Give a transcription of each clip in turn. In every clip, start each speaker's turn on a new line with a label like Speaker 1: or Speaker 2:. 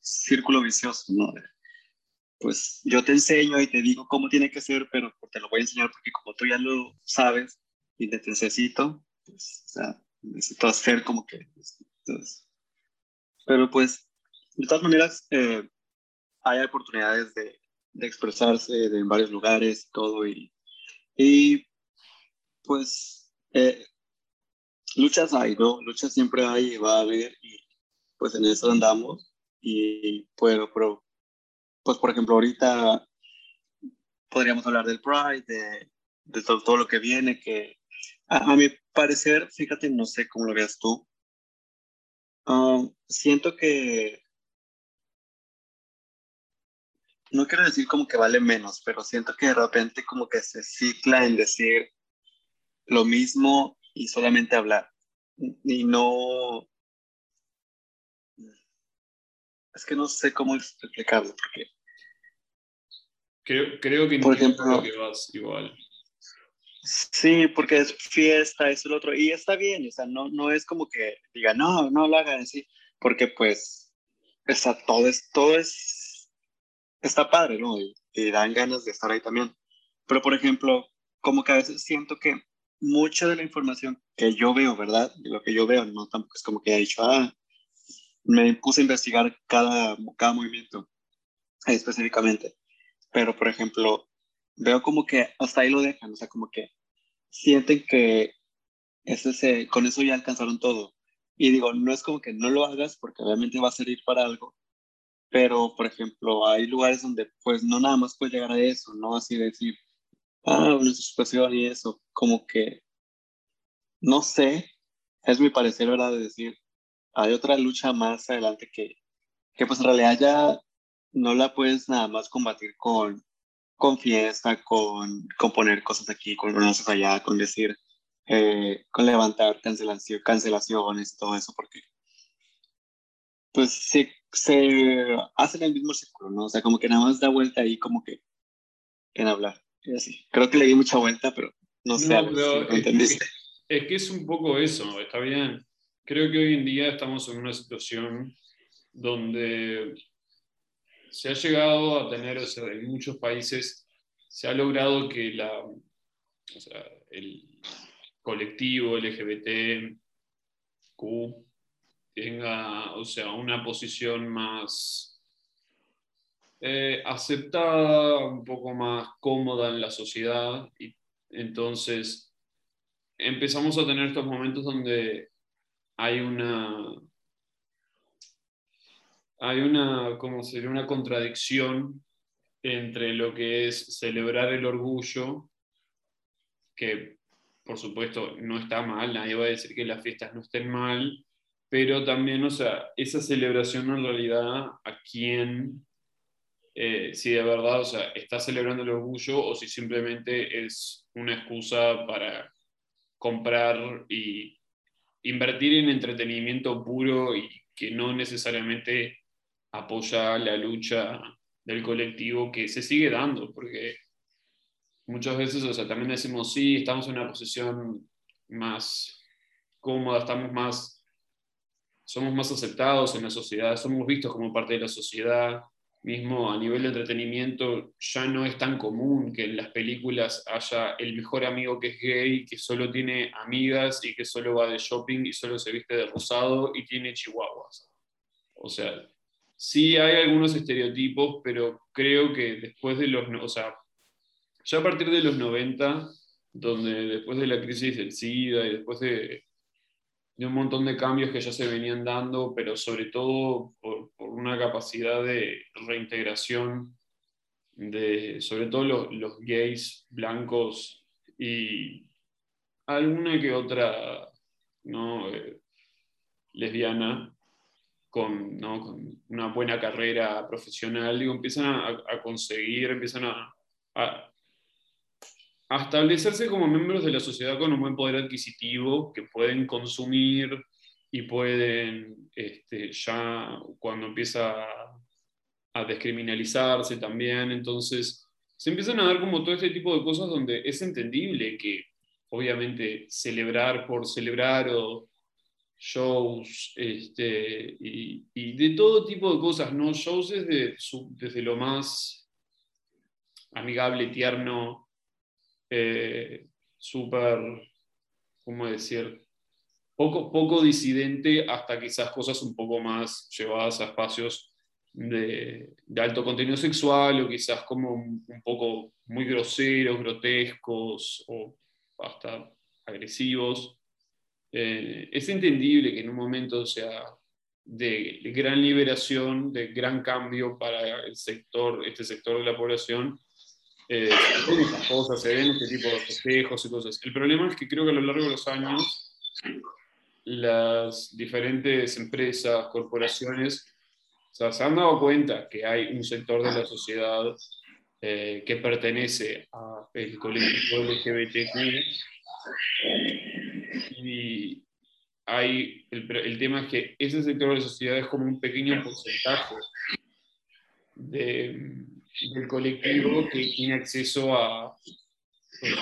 Speaker 1: círculo vicioso, ¿no? Pues yo te enseño y te digo cómo tiene que ser, pero te lo voy a enseñar porque como tú ya lo sabes y te necesito, pues, o sea, necesito hacer como que... Entonces, pero pues, de todas maneras, eh, hay oportunidades de, expresarse de, en varios lugares todo, y, y pues eh, luchas hay, ¿no? Luchas siempre hay y va a haber, y pues en eso andamos, y puedo, pero, pues por ejemplo, ahorita podríamos hablar del Pride, de, de todo, todo, lo que viene, que a, a, mi parecer, fíjate, no sé cómo lo veas tú, um, siento que no quiero decir como que vale menos, pero siento que de repente como que se cicla en decir lo mismo y solamente hablar. Y no... Es que no sé cómo explicarlo, porque...
Speaker 2: Creo, creo que
Speaker 1: por ejemplo,
Speaker 2: que vas igual.
Speaker 1: Sí, porque es fiesta, eso, lo otro, y está bien, o sea, no, no es como que diga, no, no lo hagan así, porque pues, o sea, todo es, todo es está padre, ¿no? Y, dan ganas de estar ahí también. Pero, por ejemplo, como que a veces siento que mucha de la información que yo veo, ¿verdad? De lo que yo veo, no tampoco es como que he dicho, ah, me puse a investigar cada, cada movimiento específicamente. Pero, por ejemplo, veo como que hasta ahí lo dejan, o sea, como que sienten que ese se, con eso ya alcanzaron todo. Y digo, no es como que no lo hagas porque obviamente va a servir para algo, pero por ejemplo hay lugares donde pues no nada más puedes llegar a eso, ¿no? Así decir, ah, una situación y eso, como que, no sé, es mi parecer, ¿verdad? De decir, hay otra lucha más adelante que, que pues en realidad ya no la puedes nada más combatir con, con fiesta, con, con poner cosas aquí, con cosas allá, con decir, eh, con levantar cancelación, cancelaciones y todo eso, porque pues se, se hace en el mismo círculo, ¿no? O sea, como que nada más da vuelta ahí como que en hablar. Y así. Creo que le di mucha vuelta, pero no, sé,
Speaker 2: no, pero si entendiste. Es, es que es un poco eso, está bien. Creo que hoy en día estamos en una situación donde se ha llegado a tener, o sea, en muchos países se ha logrado que la, o sea, el colectivo LGBTQ tenga, o sea, una posición más eh, aceptada, un poco más cómoda en la sociedad. Y entonces empezamos a tener estos momentos donde hay una, hay una, ¿cómo sería? Una contradicción entre lo que es celebrar el orgullo, que por supuesto no está mal, nadie va a decir que las fiestas no estén mal, pero también, o sea, esa celebración en realidad a quién, eh, si de verdad, o sea, está celebrando el orgullo o si simplemente es una excusa para comprar y invertir en entretenimiento puro y que no necesariamente apoya la lucha del colectivo que se sigue dando, porque muchas veces, o sea, también decimos, sí, estamos en una posición más cómoda, estamos más somos más aceptados en la sociedad, somos vistos como parte de la sociedad, mismo a nivel de entretenimiento ya no es tan común que en las películas haya el mejor amigo que es gay, que solo tiene amigas y que solo va de shopping y solo se viste de rosado y tiene chihuahuas. O sea, sí hay algunos estereotipos, pero creo que después de los, o sea, ya a partir de los 90, donde después de la crisis del SIDA y después de de un montón de cambios que ya se venían dando, pero sobre todo por, una capacidad de reintegración de sobre todo los, gays blancos y alguna que otra ¿no? Eh, lesbiana con, con, una buena carrera profesional, digo, empiezan a, conseguir, empiezan a, a establecerse como miembros de la sociedad con un buen poder adquisitivo, que pueden consumir y pueden, este, ya cuando empieza a, descriminalizarse también, entonces se empiezan a dar como todo este tipo de cosas donde es entendible que obviamente celebrar por celebrar o shows este, y, de todo tipo de cosas, ¿no? Shows desde, desde lo más amigable, tierno, eh, súper, ¿cómo decir? Poco, poco disidente hasta quizás cosas un poco más llevadas a espacios de, alto contenido sexual o quizás como un, poco muy groseros, grotescos o hasta agresivos. Eh, es entendible que en un momento sea de, gran liberación, de gran cambio para el sector, este sector de la población, eh, cosas, se ven este tipo de festejos y cosas. El problema es que creo que a lo largo de los años las diferentes empresas, corporaciones, se han dado cuenta que hay un sector de la sociedad eh, que pertenece al colectivo LGBTQ y hay, el, el, tema es que ese sector de la sociedad es como un pequeño porcentaje de, del colectivo que tiene acceso a, pues,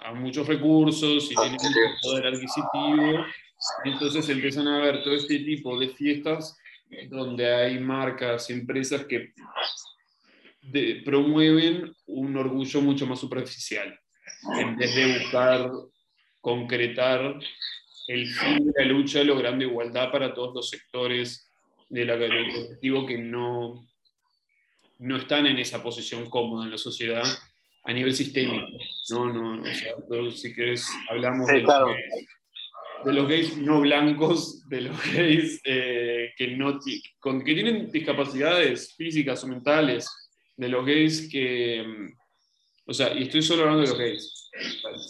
Speaker 2: a, muchos recursos y tiene mucho poder adquisitivo. Entonces empiezan a ver todo este tipo de fiestas donde hay marcas, empresas que promueven un orgullo mucho más superficial, en vez de buscar concretar el fin de la lucha logrando igualdad para todos los sectores de la, del colectivo que no, no están en esa posición cómoda en la sociedad a nivel sistémico. No, no, o sea, si querés, hablamos de, los gays, no blancos, de los gays eh, que, no, con, que tienen discapacidades físicas o mentales, de los gays que, mm, o sea, y estoy solo hablando de los gays.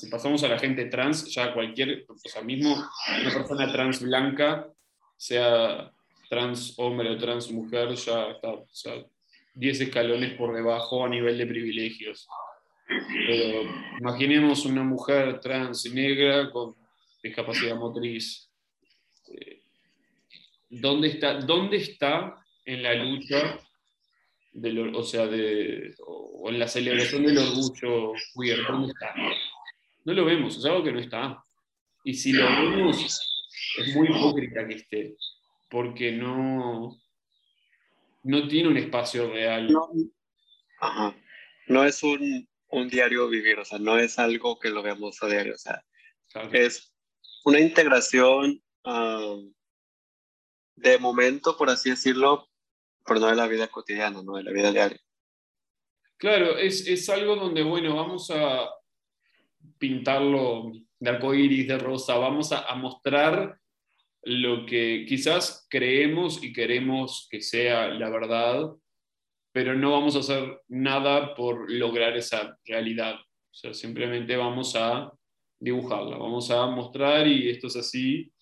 Speaker 2: Si pasamos a la gente trans, ya cualquier, o sea, mismo una persona trans blanca, sea trans hombre o trans mujer, ya está, o sea, 10 escalones por debajo a nivel de privilegios. Pero imaginemos una mujer trans negra con discapacidad motriz. Eh, ¿Dónde está, dónde está en la lucha, o sea, de, o en la celebración del orgullo queer? ¿Dónde está? No lo vemos, es algo que no está. Y si lo vemos, es muy hipócrita que esté, porque no, no tiene un espacio real.
Speaker 1: No, no es un, un, diario vivir, o sea, no es algo que lo veamos a diario, o sea, es una integración de momento, por así decirlo, pero no de la vida cotidiana, no de la vida diaria.
Speaker 2: Claro, es, es algo donde, bueno, vamos a pintarlo de arcoíris, de rosa, vamos a, a mostrar lo que quizás creemos y queremos que sea la verdad, pero no vamos a hacer nada por lograr esa realidad. O sea, simplemente vamos a dibujarla, vamos a mostrar y esto es así,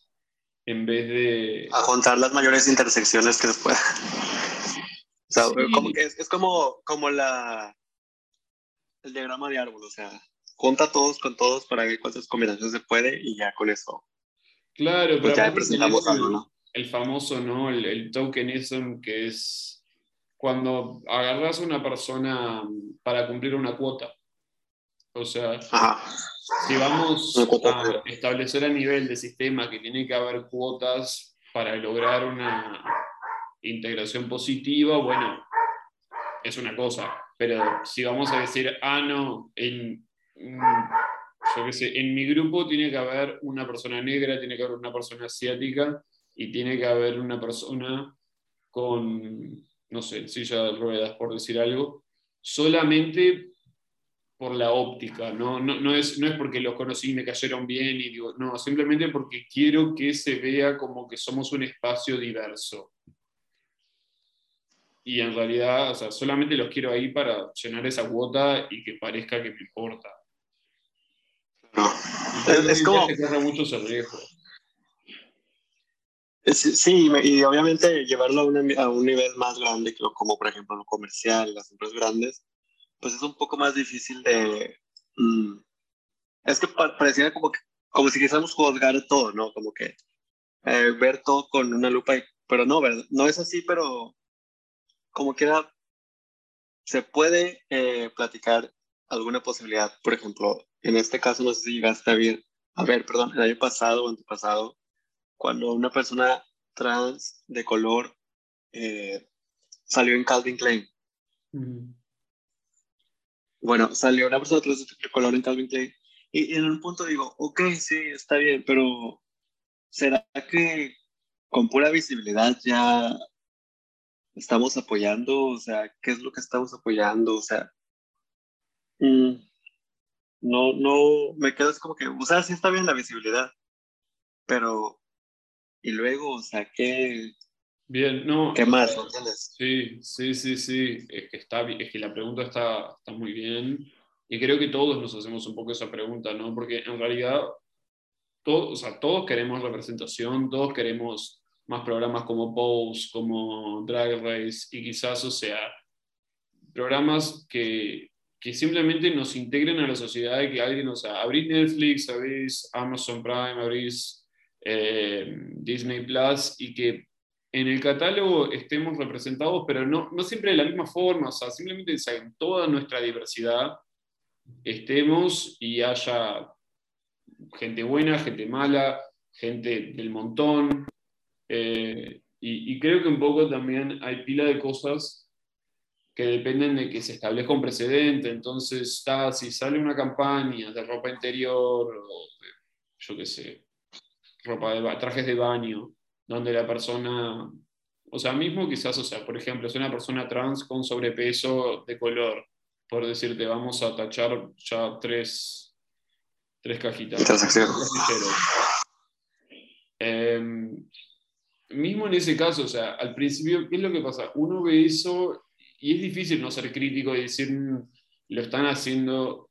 Speaker 2: en vez de...
Speaker 1: A contar las mayores intersecciones que se pueda. O sea, como que es, es, como, como la, el diagrama de árbol, o sea, junta todos con todos para ver cuántas combinaciones se puede y ya con eso
Speaker 2: Claro, pues
Speaker 1: pero presentamos algo, ¿no?
Speaker 2: El famoso, ¿no? El, el, tokenism, que es cuando agarras a una persona para cumplir una cuota. O sea, si vamos a establecer a nivel de sistema que tiene que haber cuotas para lograr una integración positiva, bueno, es una cosa. Pero si vamos a decir, ah, no, en, yo qué sé, en mi grupo tiene que haber una persona negra, tiene que haber una persona asiática y tiene que haber una persona con, no sé, silla de ruedas, por decir algo, solamente por la óptica, ¿no? No, no, es, no es porque los conocí y me cayeron bien, y digo, no, simplemente porque quiero que se vea como que somos un espacio diverso. Y en realidad, o sea, solamente los quiero ahí para llenar esa cuota y que parezca que me importa.
Speaker 1: Es, como...
Speaker 2: mucho
Speaker 1: Sí, y obviamente llevarlo a, a, un nivel más grande, como por ejemplo lo comercial, las empresas grandes, pues es un poco más difícil de... Mm, es que pareciera como, que, como si quisiéramos juzgar todo, ¿no? Como que eh, ver todo con una lupa, pero no, ¿verdad? No es así, pero como que se puede eh, platicar alguna posibilidad, por ejemplo, en este caso no sé si llegaste a ver, a ver, perdón, el año pasado o antepasado, cuando una persona trans de color eh, salió en Calvin Klein. Bueno, salió una persona de color en Calvin Klein. Y, en un punto digo, ok, sí, está bien, pero ¿será que con pura visibilidad ya estamos apoyando? O sea, ¿qué es lo que estamos apoyando? O sea, mm, no, no, me quedo así como que, o sea, sí está bien la visibilidad, pero, y luego, o sea, ¿qué,
Speaker 2: Bien, no.
Speaker 1: ¿Qué más? ¿Entiendes?
Speaker 2: Sí, sí, sí, sí. Es que, está, es que la pregunta está, está muy bien. Y creo que todos nos hacemos un poco esa pregunta, ¿no? Porque en realidad, todos, o sea, todos queremos representación, todos queremos más programas como Pose, como Drag Race, y quizás, o sea, programas que, que simplemente nos integren a la sociedad, y que alguien, o sea, abrís Netflix, abrís Amazon Prime, abrís eh, Disney Plus, y que en el catálogo estemos representados, pero no, no siempre de la misma forma, o sea, simplemente en toda nuestra diversidad estemos y haya gente buena, gente mala, gente del montón. Eh, y, creo que un poco también hay pila de cosas que dependen de que se establezca un precedente. Entonces, está, si sale una campaña de ropa interior o yo qué sé, ropa de trajes de baño, donde la persona, o sea, mismo quizás, o sea, por ejemplo, es una persona trans con sobrepeso de color, por decirte, vamos a tachar ya tres, tres cajitas. Em, mismo en ese caso, o sea, al principio, ¿qué es lo que pasa? Uno ve eso y es difícil no ser crítico y decir, mm, lo están haciendo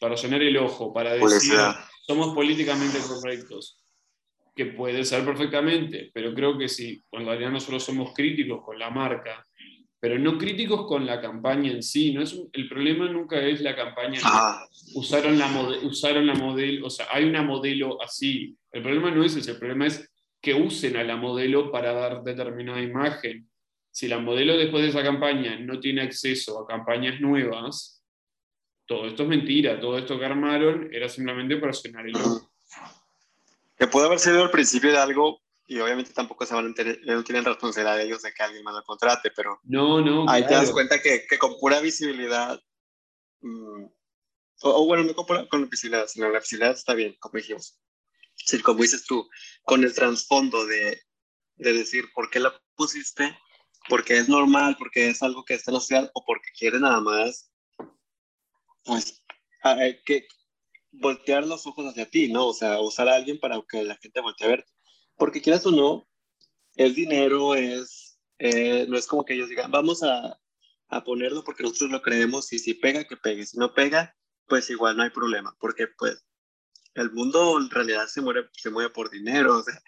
Speaker 2: para llenar el ojo, para decir, somos políticamente correctos que puede ser perfectamente, pero creo que si en realidad nosotros somos críticos con la marca, pero no críticos con la campaña en sí, no es el problema nunca es la campaña. Ah. Usaron la, usaron la modelo, o sea, hay una modelo así. El problema no es ese, el problema es que usen a la modelo para dar determinada imagen. Si la modelo después de esa campaña no tiene acceso a campañas nuevas, todo esto es mentira, todo esto que armaron era simplemente para llenar el ojo
Speaker 1: que puede haber sido el principio de algo y obviamente tampoco se van a tener, no tienen responsabilidad de ellos de que alguien más lo contrate, pero
Speaker 2: no, no,
Speaker 1: ahí te das cuenta que, que con pura visibilidad, mm, o, bueno, no con, pura, con visibilidad, sino la visibilidad está bien, como dijimos. Sí, como dices tú, con el trasfondo de, de decir por qué la pusiste, porque es normal, porque es algo que está en la sociedad o porque quiere nada más, pues, que, voltear los ojos hacia ti, ¿no? O sea, usar a alguien para que la gente voltee a verte. Porque quieras o no, es dinero, es, eh, no es como que ellos digan, vamos a, a, ponerlo porque nosotros lo creemos y si pega, que pegue. Si no pega, pues igual no hay problema, porque pues el mundo en realidad se mueve, se mueve por dinero, o sea,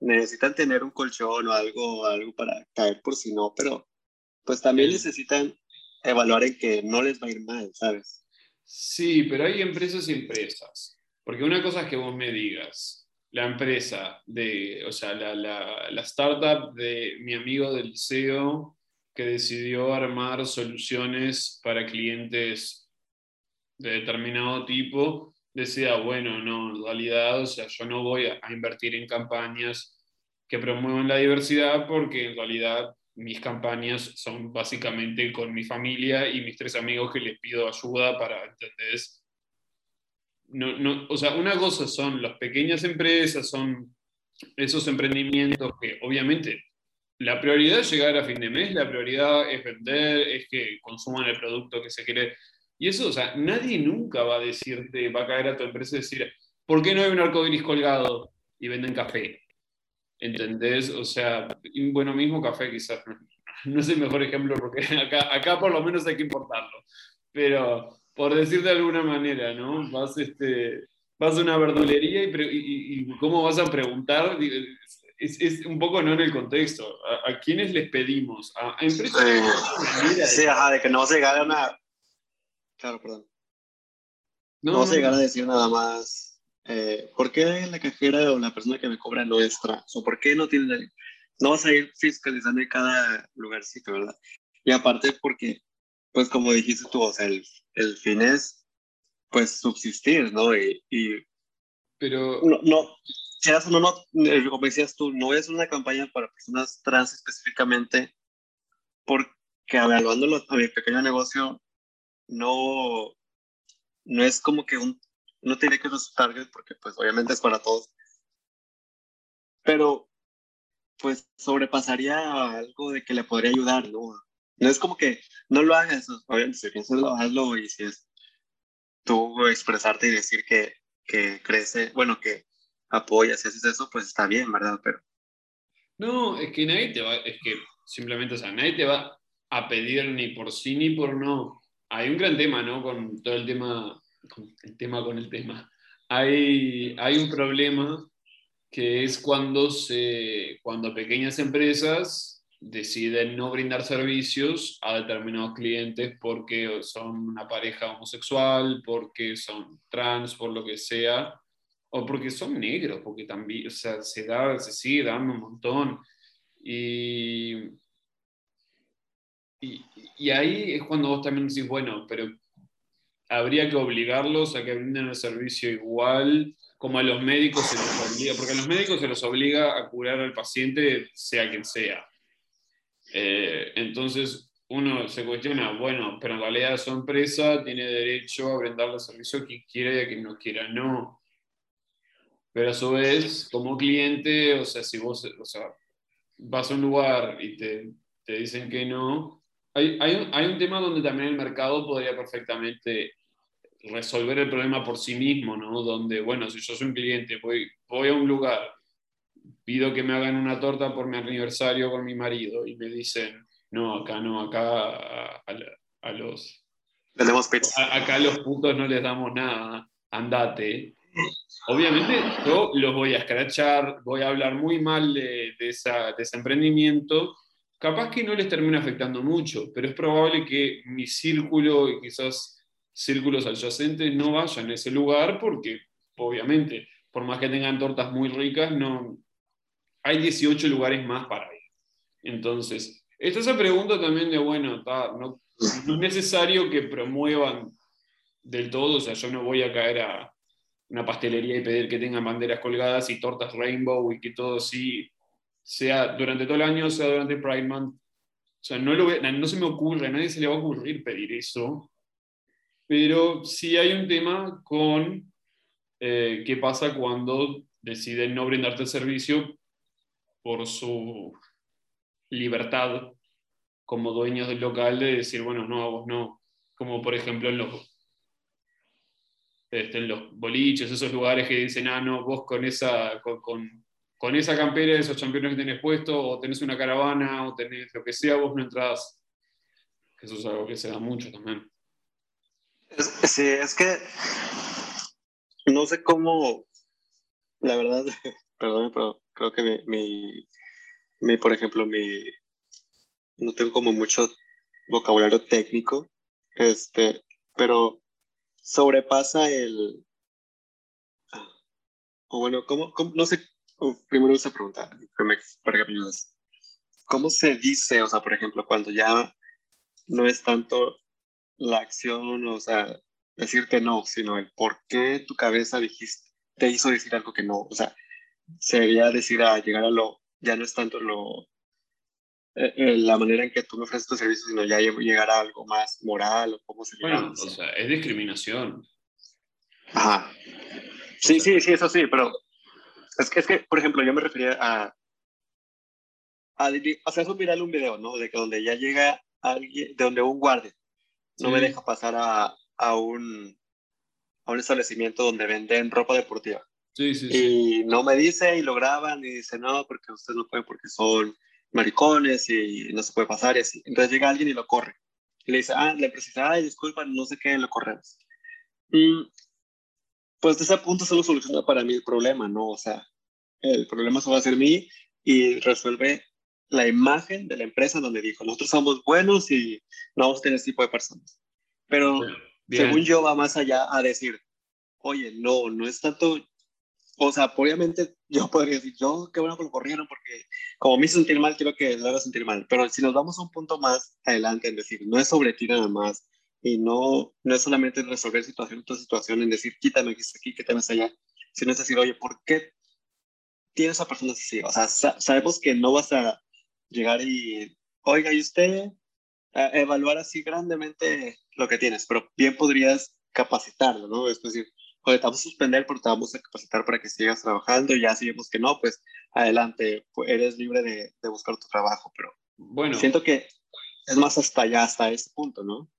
Speaker 1: necesitan tener un colchón o algo, algo para caer por si no, pero pues también necesitan evaluar en que no les va a ir mal, ¿sabes?
Speaker 2: Sí, pero hay empresas y empresas. Porque una cosa es que vos me digas, la empresa de, o sea, la, la, startup de mi amigo del liceo que decidió armar soluciones para clientes de determinado tipo, decía, bueno, no, en realidad, o sea, yo no voy a, a invertir en campañas que promuevan la diversidad porque en realidad mis campañas son básicamente con mi familia y mis tres amigos que les pido ayuda para, ¿entendés? No, no, o sea, una cosa son las pequeñas empresas, son esos emprendimientos que obviamente la prioridad es llegar a fin de mes, la prioridad es vender, es que consuman el producto que se quiere. Y eso, o sea, nadie nunca va a decirte, va a caer a tu empresa y decir, ¿por qué no hay un arco iris colgado y venden café? ¿Entendés? O sea, bueno, mismo café quizás no, es el mejor ejemplo porque acá, acá por lo menos hay que importarlo. Pero por decir de alguna manera, ¿no? Vas, este, vas a una verdulería y, y, cómo vas a preguntar, es, es, un poco no en el contexto. ¿A, quiénes les pedimos? ¿A, empresas?
Speaker 1: Sí, ajá, de que no se llegara a una... Claro, perdón. No, no se llegara a decir nada más eh, ¿por qué la cajera o la persona que me cobra no es trans? ¿O por qué no tiene, no vas a ir fiscalizando en cada lugarcito, ¿verdad? Y aparte porque, pues como dijiste tú, o sea, el, el fin es, pues, subsistir, ¿no? Y, y
Speaker 2: pero...
Speaker 1: No, no, quieras o no, no, eh, como decías tú, no es una campaña para personas trans específicamente, porque evaluándolo a mi pequeño negocio, no, no es como que un, no tiene que ser target, porque pues obviamente es para todos, pero pues sobrepasaría algo de que le podría ayudar, ¿no? No es como que no lo hagas, obviamente si piensas lo hazlo y si es tú expresarte y decir que, que crece, bueno, que apoyas y haces eso, pues está bien, ¿verdad? Pero...
Speaker 2: No, es que nadie te va, es que simplemente, o sea, nadie te va a pedir ni por sí ni por no. Hay un gran tema, ¿no? Con todo el tema, el tema con el tema. Hay, hay un problema que es cuando, se, cuando pequeñas empresas deciden no brindar servicios a determinados clientes porque son una pareja homosexual, porque son trans, por lo que sea, o porque son negros, porque también, o sea, se, da, se sigue dando un montón. Y, y, y, ahí es cuando vos también decís, bueno, pero habría que obligarlos a que brinden el servicio igual como a los médicos se los obliga, porque a los médicos se los obliga a curar al paciente, sea quien sea. Eh, entonces, uno se cuestiona, bueno, pero en realidad su empresa tiene derecho a brindarle servicio que quiere y a quien no quiera, no. Pero a su vez, como cliente, o sea, si vos o sea, vas a un lugar y te, te dicen que no, hay, hay, un, hay un tema donde también el mercado podría perfectamente resolver el problema por sí mismo, ¿no? Donde, bueno, si yo soy un cliente, voy, voy a un lugar, pido que me hagan una torta por mi aniversario con mi marido y me dicen, no, acá no, acá a, a, los... A, acá a los putos no les damos nada, andate. Obviamente yo los voy a escrachar, voy a hablar muy mal de, de, esa, de ese emprendimiento, capaz que no les termina afectando mucho, pero es probable que mi círculo y quizás círculos adyacentes no vayan a ese lugar porque, obviamente, por más que tengan tortas muy ricas, no hay 18 lugares más para ir. Entonces, esta esa pregunta también de, bueno, no, no, es necesario que promuevan del todo, o sea, yo no voy a caer a una pastelería y pedir que tengan banderas colgadas y tortas rainbow y que todo así sea durante todo el año, sea durante Pride Month. O sea, no, lo, no se me ocurre, a nadie se le va a ocurrir pedir eso pero sí hay un tema con eh, qué pasa cuando deciden no brindarte el servicio por su libertad como dueños del local de decir, bueno, no, a vos no. Como por ejemplo en los, este, en los boliches, esos lugares que dicen, ah, no, vos con esa, con, con, con esa campera, esos campeones que tenés puesto, o tenés una caravana, o tenés lo que sea, vos no entras. Eso es algo que se da mucho también.
Speaker 1: Sí, es que no sé cómo, la verdad, perdón, pero creo que mi, mi, por ejemplo, mi, no tengo como mucho vocabulario técnico, este, pero sobrepasa el, o bueno, ¿cómo, no sé, primero esa pregunta, para que me. ¿Cómo se dice, o sea, por ejemplo, cuando ya no es tanto la acción, o sea, decirte no, sino el por qué tu cabeza dijiste, te hizo decir algo que no. O sea, sería decir a llegar a lo, ya no es tanto lo, eh, eh, la manera en que tú me ofreces tu servicio, sino ya llegar a algo más moral o cómo se
Speaker 2: Bueno, o sea, es discriminación.
Speaker 1: Ajá. Sí, sí, sí, eso sí, pero es que, es que, por ejemplo, yo me refería a, a o sea, es un viral un video, ¿no? De que donde ya llega alguien, de donde un guardia no me deja pasar a, a, un, a un establecimiento donde venden ropa deportiva.
Speaker 2: Sí, sí,
Speaker 1: y no me dice y lo graban y dice, no, porque ustedes no pueden porque son maricones y no se puede pasar y así. Entonces llega alguien y lo corre. Y le dice, ah, le precisa, ay, disculpa, no sé qué, lo corremos. Pues de ese punto solo soluciona para mí el problema, ¿no? O sea, el problema solo va a ser mí y resuelve la imagen de la empresa donde dijo, nosotros somos buenos y no vamos a tener ese tipo de personas. Pero según yo va más allá a decir, oye, no, no es tanto, o sea, obviamente yo podría decir, yo qué bueno que lo corrieron porque como me hizo sentir mal, quiero que lo haga sentir mal. Pero si nos vamos a un punto más adelante en decir, no es sobre ti nada más y no, no es solamente resolver situación tras situación, en decir, quítame aquí, quítame allá, sino es decir, oye, ¿por qué tienes a personas así, o sea, sabemos que no vas a llegar y, oiga, ¿y usted evaluar así grandemente lo que tienes? Pero bien podrías capacitarlo, ¿no? Es decir, oye, te vamos a suspender, pero te vamos a capacitar para que sigas trabajando y ya si vemos que no, pues adelante, pues eres libre de, de buscar tu trabajo, pero bueno. siento que es más hasta allá, hasta ese punto, ¿no?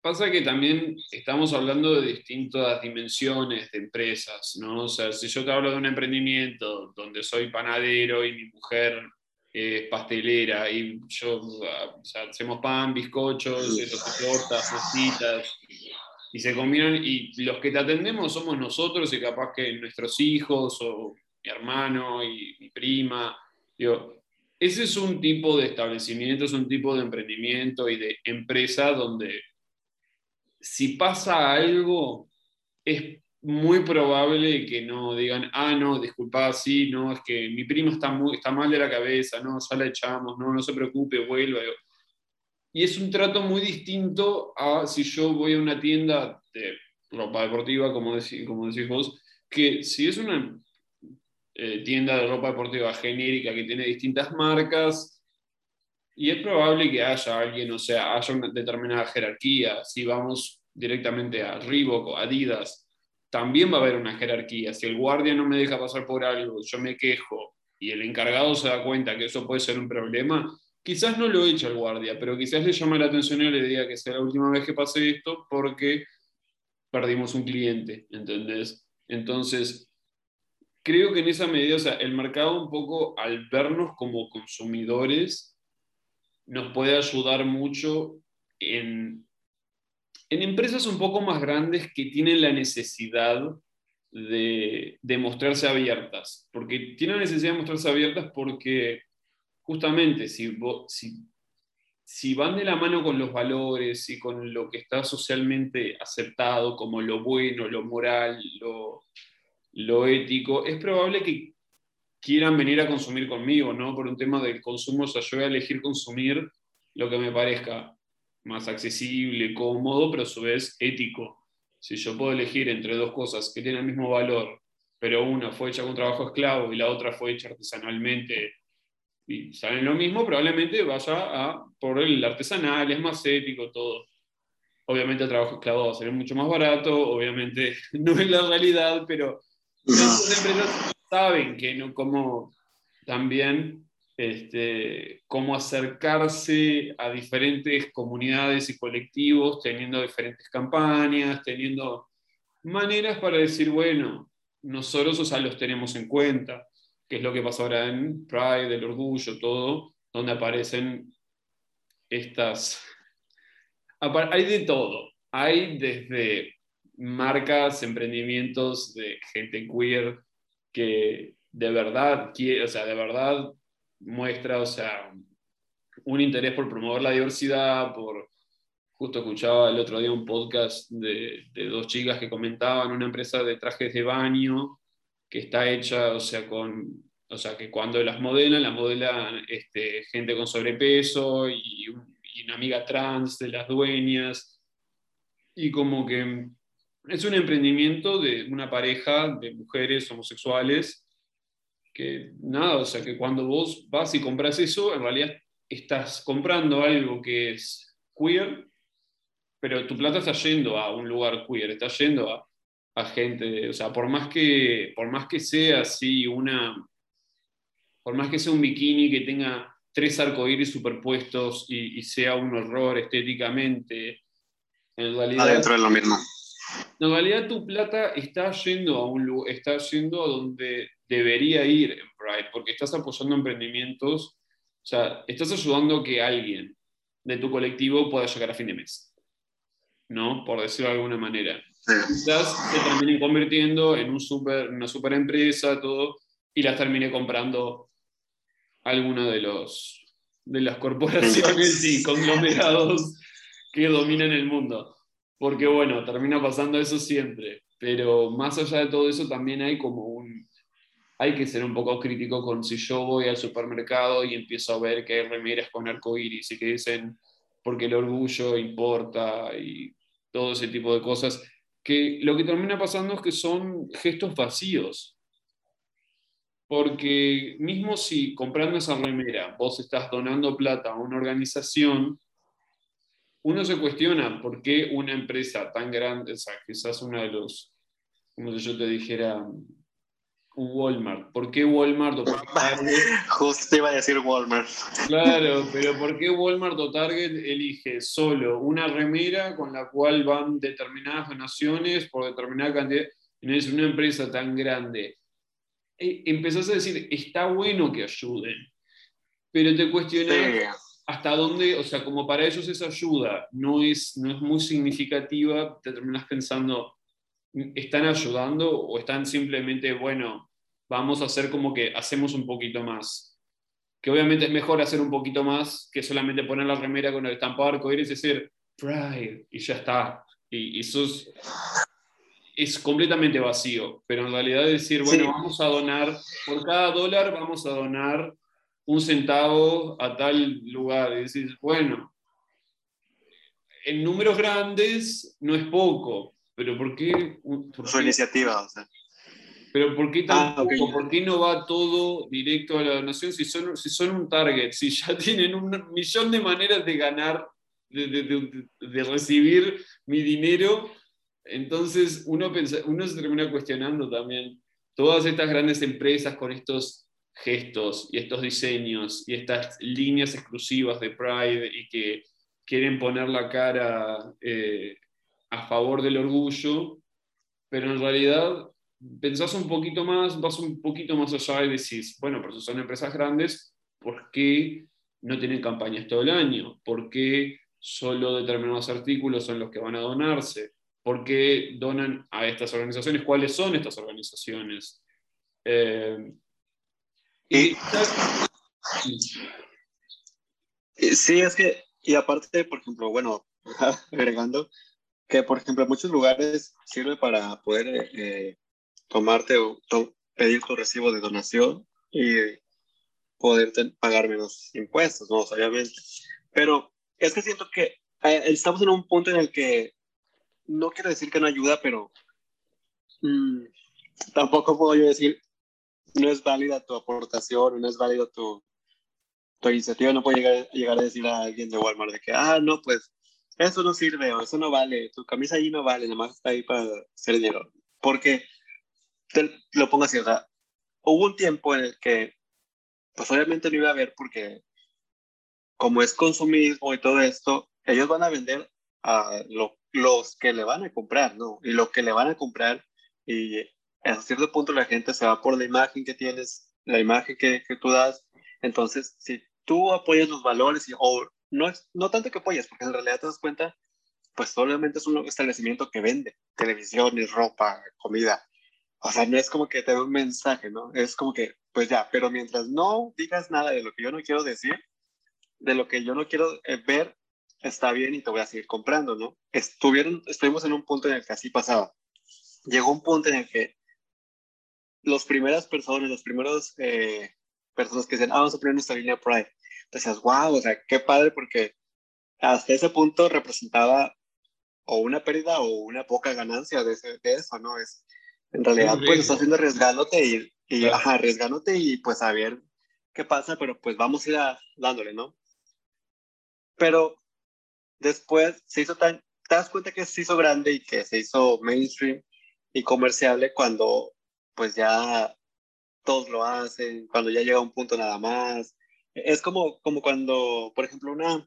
Speaker 2: Pasa que también estamos hablando de distintas dimensiones de empresas, ¿no? O sea, si yo te hablo de un emprendimiento donde soy panadero y mi mujer es pastelera y yo, o sea, hacemos pan, bizcochos, tortas, pastitas, y se combinan, y los que te atendemos somos nosotros y capaz que nuestros hijos o mi hermano y mi prima, digo, ese es un tipo de establecimiento, es un tipo de emprendimiento y de empresa donde si pasa algo, es muy probable que no digan, ah, no, disculpa, sí, no, es que mi primo está, muy, está mal de la cabeza, no, ya la echamos, no, no se preocupe, vuelva. Y es un trato muy distinto a si yo voy a una tienda de ropa deportiva, como, decís, como decís vos, que si es una eh, tienda de ropa deportiva genérica que tiene distintas marcas, y es probable que haya alguien, o sea, haya una determinada jerarquía. Si vamos directamente a Reebok o Adidas, también va a haber una jerarquía. Si el guardia no me deja pasar por algo, yo me quejo y el encargado se da cuenta que eso puede ser un problema, quizás no lo eche al guardia, pero quizás le llame la atención y le diga que sea la última vez que pase esto porque perdimos un cliente, ¿entendés? Entonces, creo que en esa medida, o sea, el mercado un poco al vernos como consumidores, nos puede ayudar mucho en, en empresas un poco más grandes que tienen la necesidad de, mostrarse abiertas, porque tienen la necesidad de mostrarse abiertas porque justamente si van de la mano con los valores y con lo que está socialmente aceptado como lo bueno, lo moral, lo, lo ético, es probable que quieran venir a consumir conmigo, ¿no? Por un tema del consumo, o sea, yo voy a elegir consumir lo que me parezca más accesible, cómodo, pero a su vez ético. Si yo puedo elegir entre dos cosas que tienen el mismo valor, pero una fue hecha con trabajo esclavo y la otra fue hecha artesanalmente y salen lo mismo, probablemente vaya a por el artesanal, es más ético, todo. Obviamente el trabajo esclavo va a ser mucho más barato, obviamente no es la realidad, pero las empresas saben que no, como también este, cómo acercarse a diferentes comunidades y colectivos, teniendo diferentes campañas, teniendo maneras para decir, bueno, nosotros, o sea, los tenemos en cuenta, que es lo que pasa ahora en Pride, el orgullo, todo, donde aparecen estas... Hay de todo, hay desde marcas, emprendimientos de gente queer, que de verdad quiere, o sea, de verdad muestra, o sea, un interés por promover la diversidad, por justo escuchaba el otro día un podcast de, dos chicas que comentaban una empresa de trajes de baño que está hecha, o sea, con, o sea, que cuando las modelan, la modelan este, gente con sobrepeso y, y una amiga trans de las dueñas, y como que es un emprendimiento de una pareja de mujeres homosexuales que nada, o sea, que cuando vos vas y compras eso, en realidad estás comprando algo que es queer, pero tu plata está yendo a un lugar queer, está yendo a, a gente, o sea, por más que, por más que sea así una, por más que sea un bikini que tenga tres arcoíris superpuestos y, y sea un horror estéticamente, en realidad...
Speaker 1: Adentro es lo mismo.
Speaker 2: en realidad tu plata está yendo a un lugar, está yendo a donde debería ir en Pride, porque estás apoyando emprendimientos, o sea, estás ayudando que alguien de tu colectivo pueda llegar a fin de mes, ¿no? Por decirlo de alguna manera. Quizás se termine convirtiendo en un super, una super empresa, todo, y las termine comprando alguna de, los, de las corporaciones y conglomerados que dominan el mundo. Porque bueno, termina pasando eso siempre, pero más allá de todo eso también hay como hay que ser un poco crítico con si yo voy al supermercado y empiezo a ver que hay remeras con arcoíris y que dicen porque el orgullo importa y todo ese tipo de cosas, que lo que termina pasando es que son gestos vacíos. Porque mismo si comprando esa remera vos estás donando plata a una organización, uno se cuestiona por qué una empresa tan grande, o sea, quizás una de los, como si yo te dijera, Walmart. ¿Por qué Walmart o por qué
Speaker 1: Target? Justo iba a decir Walmart.
Speaker 2: Claro, pero ¿por qué Walmart o Target elige solo una remera con la cual van determinadas donaciones por determinada cantidad? No es una empresa tan grande. E, empezás a decir, está bueno que ayuden, pero te cuestionas hasta dónde, o sea, como para ellos esa ayuda no es, no es muy significativa, te terminas pensando, ¿están ayudando o están simplemente, bueno, vamos a hacer como que hacemos un poquito más. Que obviamente es mejor hacer un poquito más que solamente poner la remera con el estampado arcoíris y decir Pride y ya está. Y, eso es, completamente vacío. Pero en realidad decir, bueno, vamos a donar, por cada dólar vamos a donar un centavo a tal lugar. Y decir, bueno, en números grandes no es poco, pero ¿por qué?
Speaker 1: Por Su iniciativa, o sea.
Speaker 2: Pero ¿por qué, ah, ¿por qué no va todo directo a la donación si son, si son un target, si ya tienen un millón de maneras de ganar, de, de, recibir mi dinero? Entonces uno, uno se termina cuestionando también todas estas grandes empresas con estos gestos y estos diseños y estas líneas exclusivas de Pride y que quieren poner la cara eh, a favor del orgullo, pero en realidad pensás un poquito más, vas un poquito más allá y decís, bueno, pero si son empresas grandes, ¿por qué no tienen campañas todo el año? ¿Por qué solo determinados artículos son los que van a donarse? ¿Por qué donan a estas organizaciones? ¿Cuáles son estas organizaciones? Eh,
Speaker 1: y, sí, es que, y aparte, por ejemplo, bueno, agregando, que por ejemplo en muchos lugares sirve para poder eh, tomarte o pedir tu recibo de donación y poder pagar menos impuestos, ¿no? Obviamente. Pero es que siento que eh, estamos en un punto en el que no quiero decir que no ayuda, pero mm, tampoco puedo yo decir no es válida tu aportación, no es válido tu, tu iniciativa, no puedo llegar, llegar a decir a alguien de Walmart de que, ah, no, pues eso no sirve o eso no vale, tu camisa ahí no vale, nada más está ahí para hacer dinero. Porque te lo pongo así, o sea, hubo un tiempo en el que, pues obviamente no iba a ver porque como es consumismo y todo esto, ellos van a vender a los que le van a comprar, ¿no? Y lo que le van a comprar, y a cierto punto la gente se va por la imagen que tienes, la imagen que, que tú das. Entonces, si tú apoyas los valores, y, o no, no tanto que apoyas, porque en realidad te das cuenta, pues solamente es un establecimiento que vende televisiones, ropa, comida. O sea, no es como que te dé un mensaje, ¿no? Es como que, pues ya, pero mientras no digas nada de lo que yo no quiero decir, de lo que yo no quiero eh, ver, está bien y te voy a seguir comprando, ¿no? Estuvieron, estuvimos en un punto en el que así pasaba. Llegó un punto en el que las primeras personas, los primeros eh, personas que decían, ah, vamos a poner nuestra línea Pride, decías, wow, o sea, qué padre, porque hasta ese punto representaba o una pérdida o una poca ganancia de, de eso, ¿no? Es, en realidad, pues estás haciendo arriesgándote y, y ajá, arriesgándote y pues a ver qué pasa, pero pues vamos a ir dándole, ¿no? Pero después se hizo tan, te das cuenta que se hizo grande y que se hizo mainstream y comerciable cuando pues ya todos lo hacen, cuando ya llega un punto nada más. Es como, como cuando, por ejemplo, una,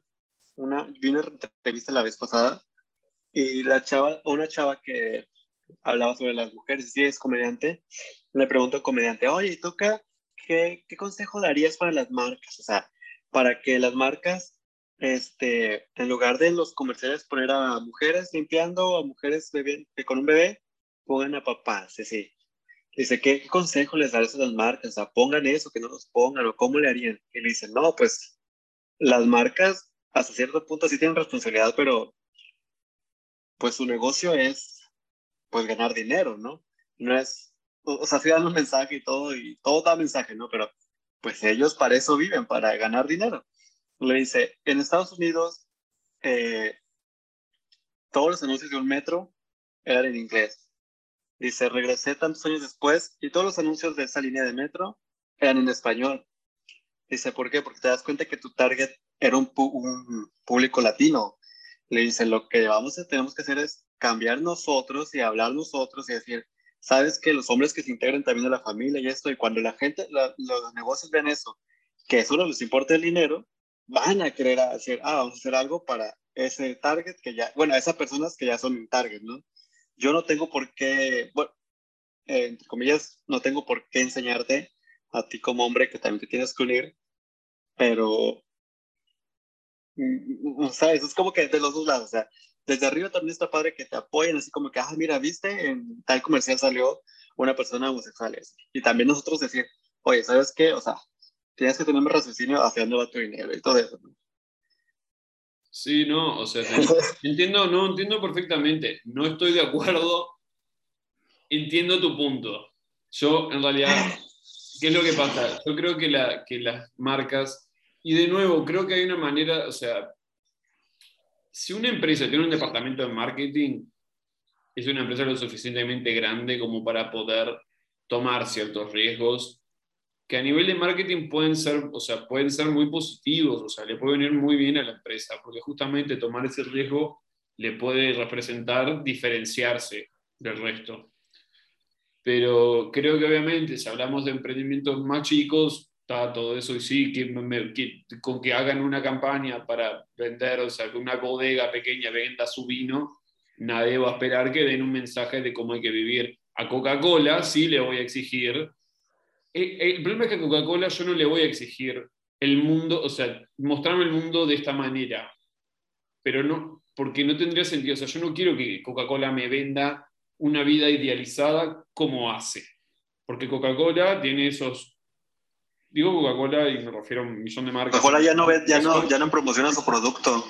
Speaker 1: una, vi una entrevista la vez pasada y la chava, una chava que hablaba sobre las mujeres, si es comediante, le pregunto al comediante, oye, ¿tú qué, qué, consejo darías para las marcas? O sea, para que las marcas, este, en lugar de en los comerciales poner a mujeres limpiando, a mujeres con un bebé, pongan a papás, sí, sí. Dice, ¿qué consejo les darías a las marcas? O sea, pongan eso, que no los pongan, o cómo le harían. Y le dicen, no, pues las marcas hasta cierto punto sí tienen responsabilidad, pero pues su negocio es pues ganar dinero, ¿no? No es, o, sea, sí dan un mensaje y todo, y todo da mensaje, ¿no? Pero pues ellos para eso viven, para ganar dinero. Le dice, en Estados Unidos, eh, todos los anuncios de un metro eran en inglés. Dice, regresé tantos años después y todos los anuncios de esa línea de metro eran en español. Dice, ¿por qué? Porque te das cuenta que tu target era un, un público latino. Le dice, lo que vamos a, tenemos que hacer es cambiar nosotros y hablar nosotros y decir, sabes que los hombres que se integran también a la familia y esto, y cuando la gente, los negocios ven eso, que solo les importa el dinero, van a querer hacer, ah, vamos a hacer algo para ese target que ya, bueno, esas personas que ya son un target, ¿no? Yo no tengo por qué, bueno, eh, entre comillas, no tengo por qué enseñarte a ti como hombre que también te tienes que unir, pero, mm, mm, ¿sabes? Es como que de los dos lados, o sea, desde arriba también está padre que te apoyen, así como que, ah, mira, viste, en tal comercial salió una persona homosexual. Y también nosotros decir, oye, ¿sabes qué? O sea, tienes que tener un raciocinio hacia dónde va tu dinero y todo eso.
Speaker 2: Sí, no, o sea, entiendo, no, entiendo perfectamente. No estoy de acuerdo. Entiendo tu punto. Yo, en realidad, ¿qué es lo que pasa? Yo creo que, la, que las marcas, y de nuevo, creo que hay una manera, o sea, si una empresa tiene un departamento de marketing, es una empresa lo suficientemente grande como para poder tomar ciertos riesgos que a nivel de marketing pueden ser, o sea, pueden ser muy positivos, o sea, le puede venir muy bien a la empresa, porque justamente tomar ese riesgo le puede representar diferenciarse del resto. Pero creo que obviamente si hablamos de emprendimientos más chicos, todo eso y sí, que, con que hagan una campaña para vender, o sea, que una bodega pequeña venda su vino, nadie va a esperar que den un mensaje de cómo hay que vivir. A Coca-Cola sí le voy a exigir. Eh, eh, el problema es que a Coca-Cola yo no le voy a exigir el mundo, o sea, mostrarme el mundo de esta manera, pero no, porque no tendría sentido, o sea, yo no quiero que Coca-Cola me venda una vida idealizada como hace, porque Coca-Cola tiene esos, digo Coca-Cola y me refiero a un millón de marcas.
Speaker 1: Coca-Cola ya no, ya no, ya no promociona su producto.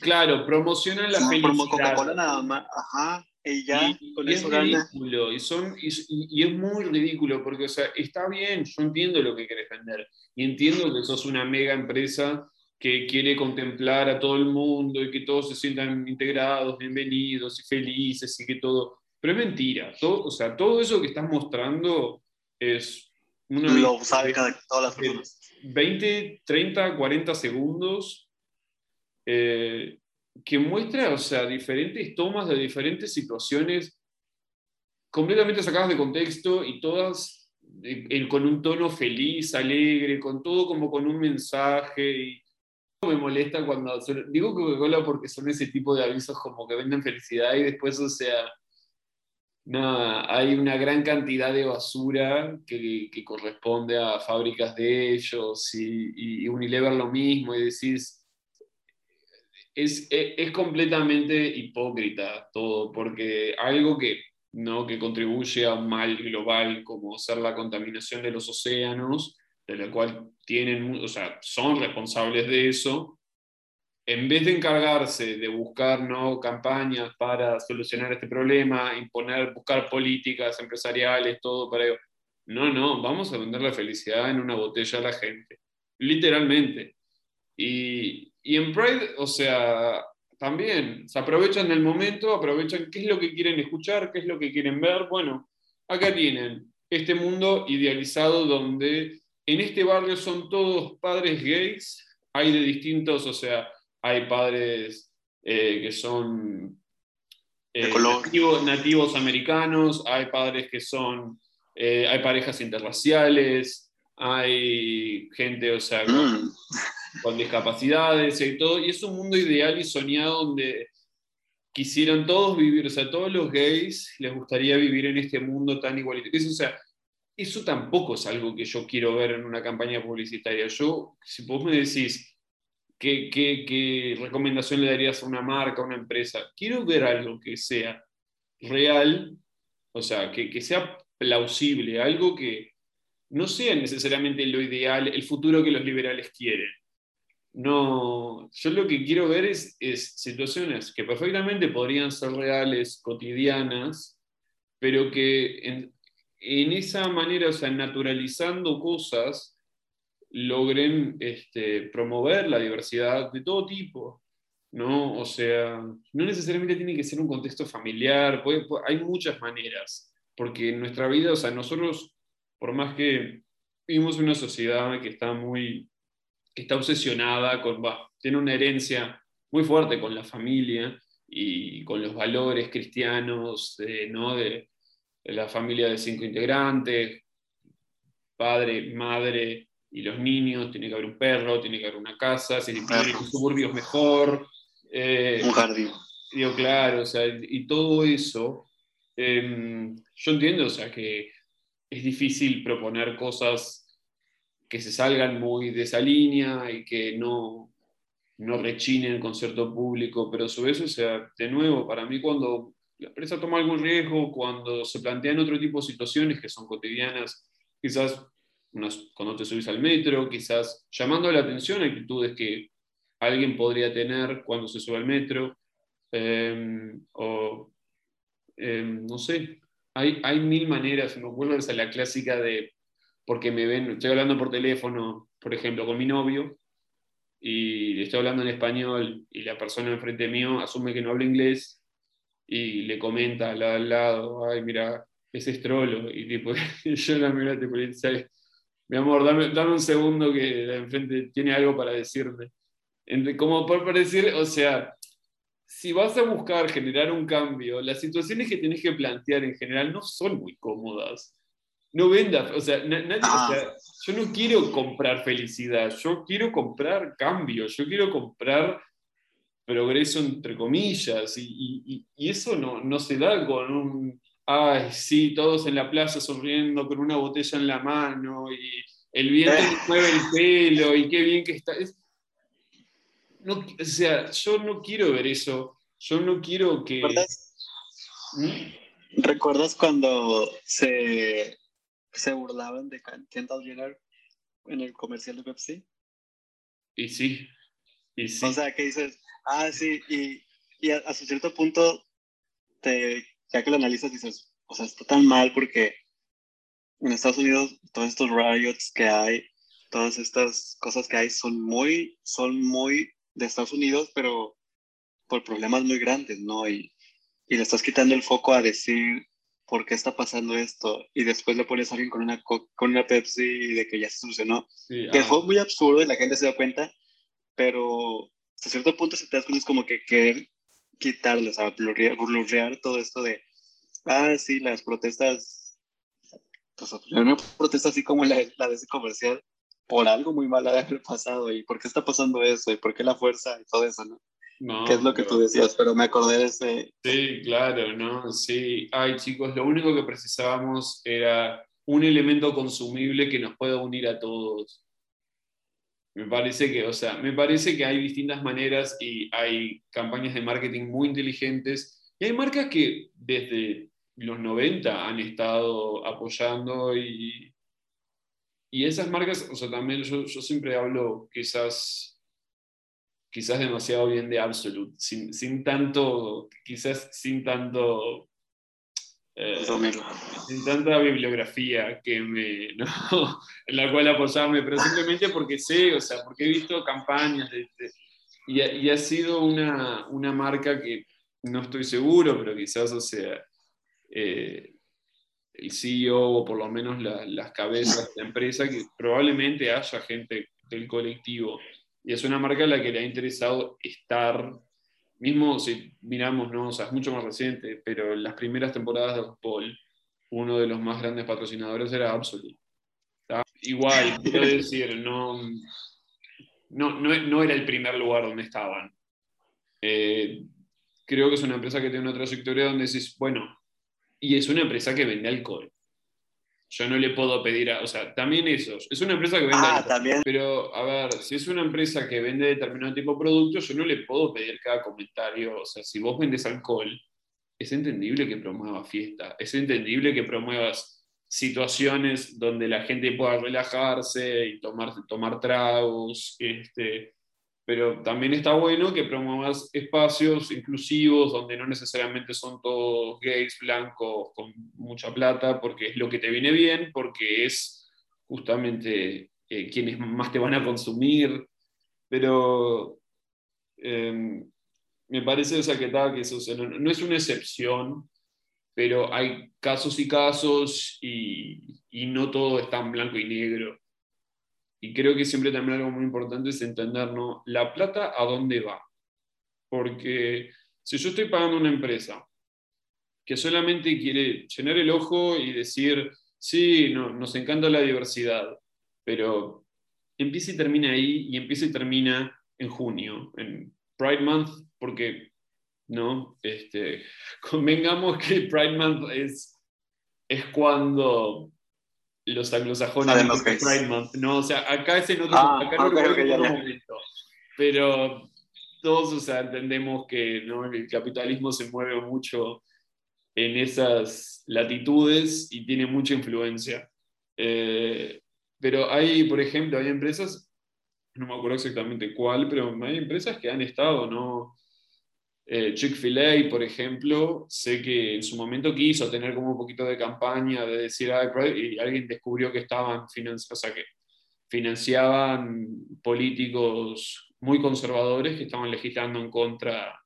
Speaker 2: Claro, promocionan la felicidad.
Speaker 1: Coca-Cola nada más, ajá. Y ya,
Speaker 2: y, es ridículo, y, son, y, es muy ridículo, porque, o sea, está bien, yo entiendo lo que querés vender, y entiendo que sos una mega empresa que quiere contemplar a todo el mundo y que todos se sientan integrados, bienvenidos y felices y que todo, pero es mentira, todo, o sea, todo eso que estás mostrando es
Speaker 1: una... Lo sabe cada, todas las personas.
Speaker 2: 20, 30, 40 segundos. Eh, que muestra, o sea, diferentes tomas de diferentes situaciones completamente sacadas de contexto y todas con un tono feliz, alegre, con todo como con un mensaje. Y me molesta cuando digo Coca-Cola porque son ese tipo de avisos como que venden felicidad y después, o sea, nada, hay una gran cantidad de basura que, corresponde a fábricas de ellos y, Unilever lo mismo y decís es, es, completamente hipócrita todo, porque algo que, ¿no? que contribuye a un mal global como ser la contaminación de los océanos, de la cual tienen, o sea, son responsables de eso, en vez de encargarse de buscar ¿no? campañas para solucionar este problema, imponer, buscar políticas empresariales, todo para ello, no, no, vamos a vender la felicidad en una botella a la gente, literalmente. Y, y en Pride, o sea, también se aprovechan del momento, aprovechan qué es lo que quieren escuchar, qué es lo que quieren ver. Bueno, acá tienen este mundo idealizado donde en este barrio son todos padres gays, hay de distintos, o sea, hay padres eh, que son eh, nativos, americanos, hay padres que son, eh, hay parejas interraciales, hay gente, o sea, mm con discapacidades y todo, y es un mundo ideal y soñado donde quisieran todos vivir, o sea, todos los gays les gustaría vivir en este mundo tan igualitario. O sea, eso tampoco es algo que yo quiero ver en una campaña publicitaria. Yo, si vos me decís qué, recomendación le darías a una marca, a una empresa, quiero ver algo que sea real, o sea, que, sea plausible, algo que no sea necesariamente lo ideal, el futuro que los liberales quieren. No, yo lo que quiero ver es, situaciones que perfectamente podrían ser reales, cotidianas, pero que en, esa manera, o sea, naturalizando cosas, logren este, promover la diversidad de todo tipo, ¿no? O sea, no necesariamente tiene que ser un contexto familiar, hay muchas maneras, porque en nuestra vida, o sea, nosotros, por más que vivimos en una sociedad que está muy, que está obsesionada con, tiene una herencia muy fuerte con la familia y con los valores cristianos, ¿no? De, la familia de cinco integrantes, padre, madre y los niños, tiene que haber un perro, tiene que haber una casa, si un suburbio es mejor.
Speaker 1: Eh, un jardín.
Speaker 2: Digo, claro, o sea, y todo eso, em, yo entiendo, o sea, que es difícil proponer cosas que se salgan muy de esa línea y que no, no rechinen con cierto público, pero sobre eso, o sea, de nuevo, para mí cuando la empresa toma algún riesgo, cuando se plantean otro tipo de situaciones que son cotidianas, quizás cuando te subís al metro, quizás llamando la atención a actitudes que alguien podría tener cuando se sube al metro, em, o em, no sé, hay, hay mil maneras, me acuerdo a la clásica de, porque me ven, estoy hablando por teléfono, por ejemplo, con mi novio, y le estoy hablando en español y la persona enfrente mío asume que no habla inglés y le comenta al, al lado, ay, mira, ese es trolo. Y tipo, yo la miro tipo, mi amor, dame, dame, un segundo que la enfrente tiene algo para decirte. Como por decir, o sea, si vas a buscar generar un cambio, las situaciones que tienes que plantear en general no son muy cómodas no venda, o sea, nadie, ah. yo no quiero comprar felicidad, yo quiero comprar cambio, yo quiero comprar progreso entre comillas, y, eso no, no, se da con un, ay, sí, todos en la plaza sonriendo con una botella en la mano, y el viento eh. mueve el pelo, y qué bien que está. no, o sea, yo no quiero ver eso, yo no quiero que...
Speaker 1: ¿Recuerdas ¿Mm? cuando se se burlaban de Kendall Jenner en el comercial de Pepsi.
Speaker 2: Y sí, y sí.
Speaker 1: O sea, que dices, ah, sí, y, y a, su cierto punto, te, ya que lo analizas, dices, o sea, está tan mal porque en Estados Unidos todos estos riots que hay, todas estas cosas que hay son muy, son muy de Estados Unidos, pero por problemas muy grandes, ¿no? Y, y le estás quitando el foco a decir ¿por qué está pasando esto? Y después le pones a alguien con una, con una Pepsi de que ya se solucionó. que fue muy absurdo y la gente se da cuenta, pero hasta cierto punto se te das cuenta es como que querer quitarle, o sea, blurrear, todo esto de, ah, sí, las protestas, pues una protesta así como la, la de ese comercial, por algo muy malo de haber pasado y por qué está pasando eso y por qué la fuerza y todo eso, ¿no? No, ¿Qué es lo que tú decías? Pero me acordé de ese...
Speaker 2: Sí, claro, ¿no? Sí. Ay, chicos, lo único que precisábamos era un elemento consumible que nos pueda unir a todos. Me parece que, o sea, me parece que hay distintas maneras y hay campañas de marketing muy inteligentes. Y hay marcas que desde los 90 han estado apoyando y, y esas marcas, o sea, también yo, yo siempre hablo quizás quizás demasiado bien de Absolute, sin, sin tanto, quizás sin tanto... Eh, sin tanta bibliografía que me, en la cual apoyarme, pero simplemente porque sé, o sea, porque he visto campañas de, y, y, ha sido una, una, marca que no estoy seguro, pero quizás, o sea, eh, el CEO o por lo menos las cabezas de la empresa, que probablemente haya gente del colectivo. Y es una marca a la que le ha interesado estar, mismo si miramos, ¿no? o sea, es mucho más reciente, pero en las primeras temporadas de Paul, uno de los más grandes patrocinadores era Absolute. Igual, quiero decir, no, no, no, era el primer lugar donde estaban. Eh, creo que es una empresa que tiene una trayectoria donde decís, bueno, y es una empresa que vende alcohol. Yo no le puedo pedir a, o sea, también eso, es una empresa que vende,
Speaker 1: ah, también.
Speaker 2: pero a ver, si es una empresa que vende determinado tipo de productos, yo no le puedo pedir cada comentario, o sea, si vos vendes alcohol, es entendible que promuevas fiesta, es entendible que promuevas situaciones donde la gente pueda relajarse y tomar, tomar tragos, este, pero también está bueno que promuevas espacios inclusivos donde no necesariamente son todos gays, blancos, con mucha plata, porque es lo que te viene bien, porque es justamente eh, quienes más te van a consumir, pero em, me parece o sea, que, que eso, no, es una excepción, pero hay casos y casos y, y no todo está en blanco y negro. Y creo que siempre también algo muy importante es entender. La plata a dónde va. Porque si yo estoy pagando una empresa que solamente quiere llenar el ojo y decir, sí, no, nos encanta la diversidad, pero empieza y termina ahí y empieza y termina en junio, en Pride Month, porque, ¿no? Este, convengamos que Pride Month es, es cuando los anglosajones Pride Month, ¿no? O sea, acá es en otro, ah, acá no momento, pero todos, o sea, entendemos que ¿no? el capitalismo se mueve mucho en esas latitudes y tiene mucha influencia. Eh, pero hay, por ejemplo, hay empresas, no me acuerdo exactamente cuál, pero hay empresas que han estado, ¿no? Eh, Chick-fil-A, por ejemplo, sé que en su momento quiso tener como un poquito de campaña de decir, y alguien descubrió que estaban o sea, que financiaban políticos muy conservadores que estaban legislando en contra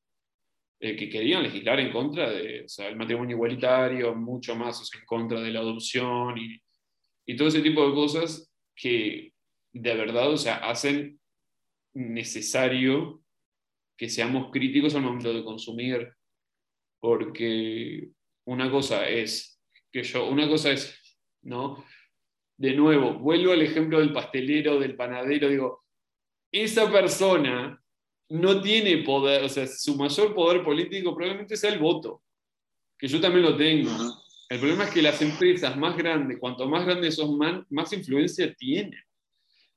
Speaker 2: eh, que querían legislar en contra del el matrimonio igualitario, mucho más en contra de la adopción y, y, todo ese tipo de cosas que de verdad o sea, hacen necesario que seamos críticos al momento de consumir, porque una cosa es que yo, una cosa es, ¿no? De nuevo, vuelvo al ejemplo del pastelero, del panadero, digo, esa persona no tiene poder, o sea, su mayor poder político probablemente sea el voto, que yo también lo tengo. El problema es que las empresas más grandes, cuanto más grandes son, más, influencia tienen.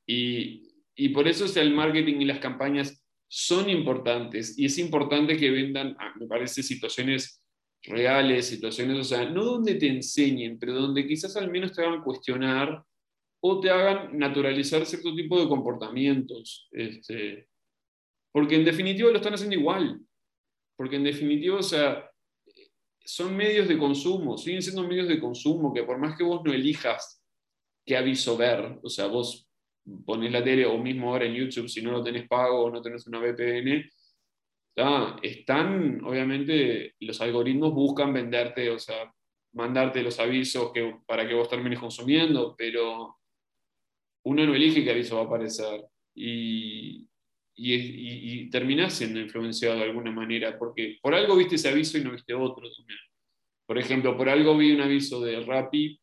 Speaker 2: Y, y, por eso sea, el marketing y las campañas son importantes. Y es importante que vendan, ah, me parece, situaciones reales, situaciones, o sea, no donde te enseñen, pero donde quizás al menos te hagan cuestionar o te hagan naturalizar cierto tipo de comportamientos. Este, porque en definitiva lo están haciendo igual. Porque en definitiva, o sea, son medios de consumo, siguen siendo medios de consumo que por más que vos no elijas qué aviso ver, o sea, vos pones la tele o mismo ahora en YouTube, si no lo tenés pago o no tenés una VPN, están, obviamente, los algoritmos buscan venderte, o sea, mandarte los avisos que, para que vos termines consumiendo, pero uno no elige qué aviso va a aparecer. Y, y, y, terminás siendo influenciado de alguna manera, porque por algo viste ese aviso y no viste otro Por ejemplo, por algo vi un aviso de Rappi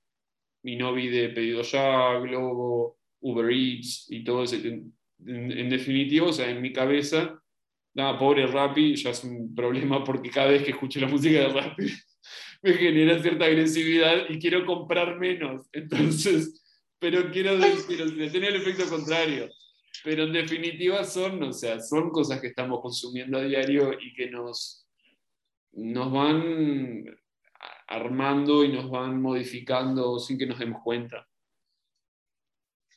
Speaker 2: y no vi de Pedido Ya, Globo, Uber Eats y todo ese. En, definitiva, o sea, en mi cabeza, nada, pobre Rappi, ya es un problema porque cada vez que escucho la música de Rappi me genera cierta agresividad y quiero comprar menos. Entonces, pero quiero decir, tener el efecto contrario pero en definitiva son, o sea, son cosas que estamos consumiendo a diario y que nos, nos van armando y nos van modificando sin que nos demos cuenta.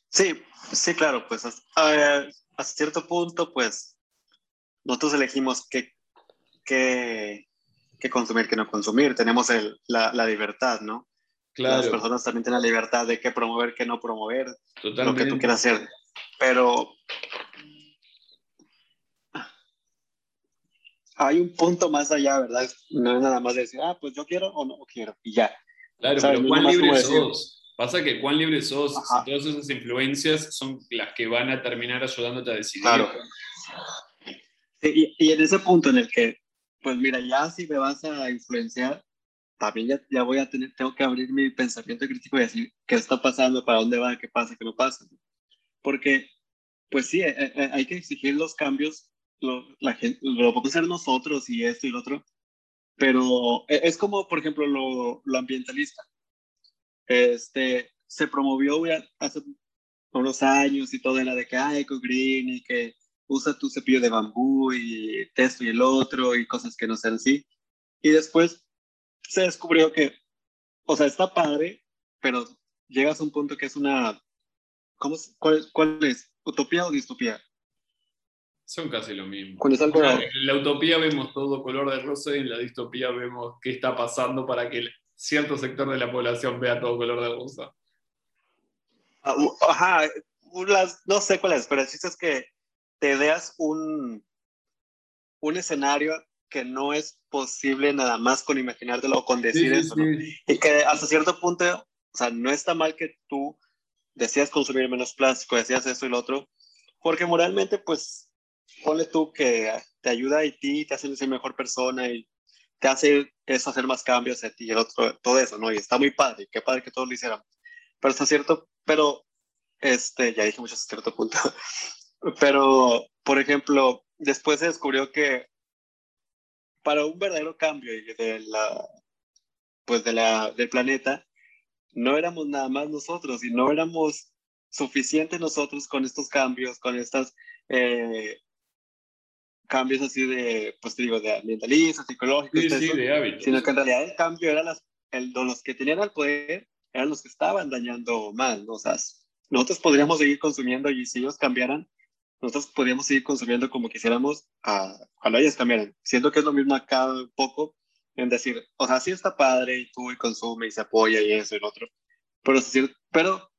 Speaker 1: Sí, sí, claro, pues hasta, cierto punto, pues nosotros elegimos qué, qué, qué consumir, qué no consumir. Tenemos el, la, la, libertad, ¿no? Claro. Las personas también tienen la libertad de qué promover, qué no promover, lo que tú quieras hacer. Pero hay un punto más allá, ¿verdad? No es nada más decir, ah, pues yo quiero o no quiero, y ya.
Speaker 2: Claro, pero ¿cuán libre sos? Pasa que cuán libre sos, si todas esas influencias son las que van a terminar ayudándote a decidir. Claro.
Speaker 1: y, y, en ese punto en el que, pues mira, ya si me vas a influenciar, también ya, ya voy a tener, tengo que abrir mi pensamiento crítico y decir qué está pasando, para dónde va, qué pasa, qué no pasa porque, pues sí, eh, eh, hay que exigir los cambios, lo, la gente, lo podemos hacer nosotros y esto y lo otro, pero e, es como, por ejemplo, lo, lo ambientalista. Este, se promovió hace unos años y todo era de que, ah, eco green y que usa tu cepillo de bambú y esto y el otro y cosas que no sean así. Y después se descubrió que, o sea, está padre, pero llegas a un punto que es una ¿Cómo, cuál, ¿Cuál es? ¿Utopía o distopía?
Speaker 2: Son casi lo mismo. En la utopía vemos todo color de rosa y en la distopía vemos qué está pasando para que cierto sector de la población vea todo color de rosa.
Speaker 1: Ah, ajá, no sé cuál es, pero el es que te veas un, un escenario que no es posible nada más con imaginártelo o con decir eso, Y que hasta cierto punto o sea, no está mal que tú decías consumir menos plástico, decías esto y lo otro, porque moralmente, pues, ponle tú que te ayuda a ti, te hace ser mejor persona y te hace eso, hacer más cambios a ti y el otro, todo eso, ¿no? Y está muy padre, qué padre que todos lo hiciéramos. Pero está cierto, pero, este, ya dije mucho hasta cierto punto, pero, por ejemplo, después se descubrió que para un verdadero cambio de la, pues de la, del planeta, no éramos nada más nosotros y no éramos suficientes nosotros con estos cambios, con estos eh, cambios así de, pues te digo, de ambientalistas, psicológicos,
Speaker 2: sí, sí, de hábitos.
Speaker 1: sino que en realidad el cambio era las, el, los que tenían el poder eran los que estaban dañando más, ¿no? O sea, nosotros podríamos seguir consumiendo y si ellos cambiaran, nosotros podríamos seguir consumiendo como quisiéramos, a, ojalá ellos cambiaran. Siento que es lo mismo acá un poco en decir, o sea, sí está padre y tú y consume y se apoya y eso y lo otro, pero, pero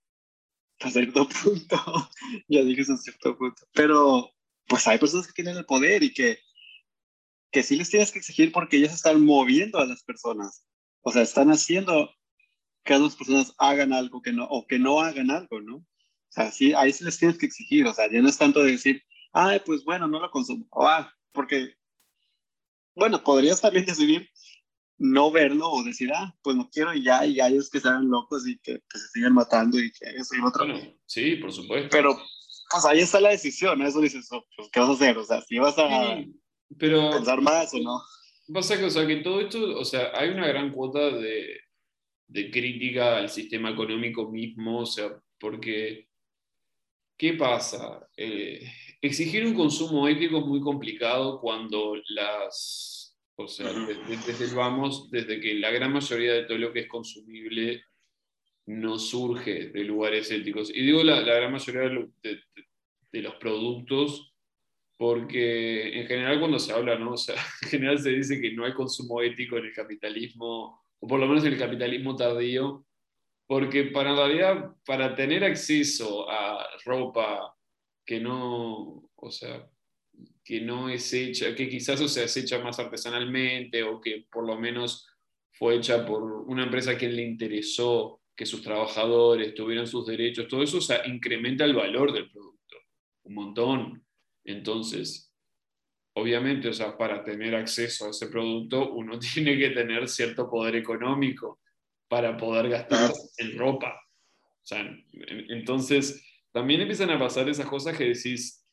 Speaker 1: a cierto punto, ya dije a cierto punto, pero pues hay personas que tienen el poder y que, que sí les tienes que exigir porque ellos están moviendo a las personas, o sea, están haciendo que las personas hagan algo que no, o que no hagan algo, ¿no? O sea, sí, ahí sí les tienes que exigir, o sea, ya no es tanto de decir, ay, pues bueno, no lo consumo, o, ah, porque, bueno, podrías también decidir no verlo o decir, ah, pues no quiero y ya, y hay es que se hagan locos y que, se sigan matando y que eso y otro.
Speaker 2: Bueno, sí, por supuesto.
Speaker 1: Pero, pues ahí está la decisión, eso dices, oh, pues, ¿qué vas a hacer? O sea, si vas a
Speaker 2: pero,
Speaker 1: pensar más o no.
Speaker 2: Pasa que, o sea, que todo esto, o sea, hay una gran cuota de, de crítica al sistema económico mismo, o sea, porque ¿Qué pasa? Eh, exigir un consumo ético es muy complicado cuando las, o sea, desde, vamos, desde que la gran mayoría de todo lo que es consumible no surge de lugares éticos. Y digo la, gran mayoría de, los productos porque en general cuando se habla, ¿no? O sea, en general se dice que no hay consumo ético en el capitalismo, o por lo menos en el capitalismo tardío, porque para para tener acceso a ropa que no, o sea, que no es hecha, que quizás o sea, hecha más artesanalmente o que por lo menos fue hecha por una empresa que le interesó que sus trabajadores tuvieran sus derechos, todo eso o sea, incrementa el valor del producto un montón. Entonces, obviamente, o sea, para tener acceso a ese producto uno tiene que tener cierto poder económico para poder gastar en ropa. O sea, entonces, también empiezan a pasar esas cosas que decís,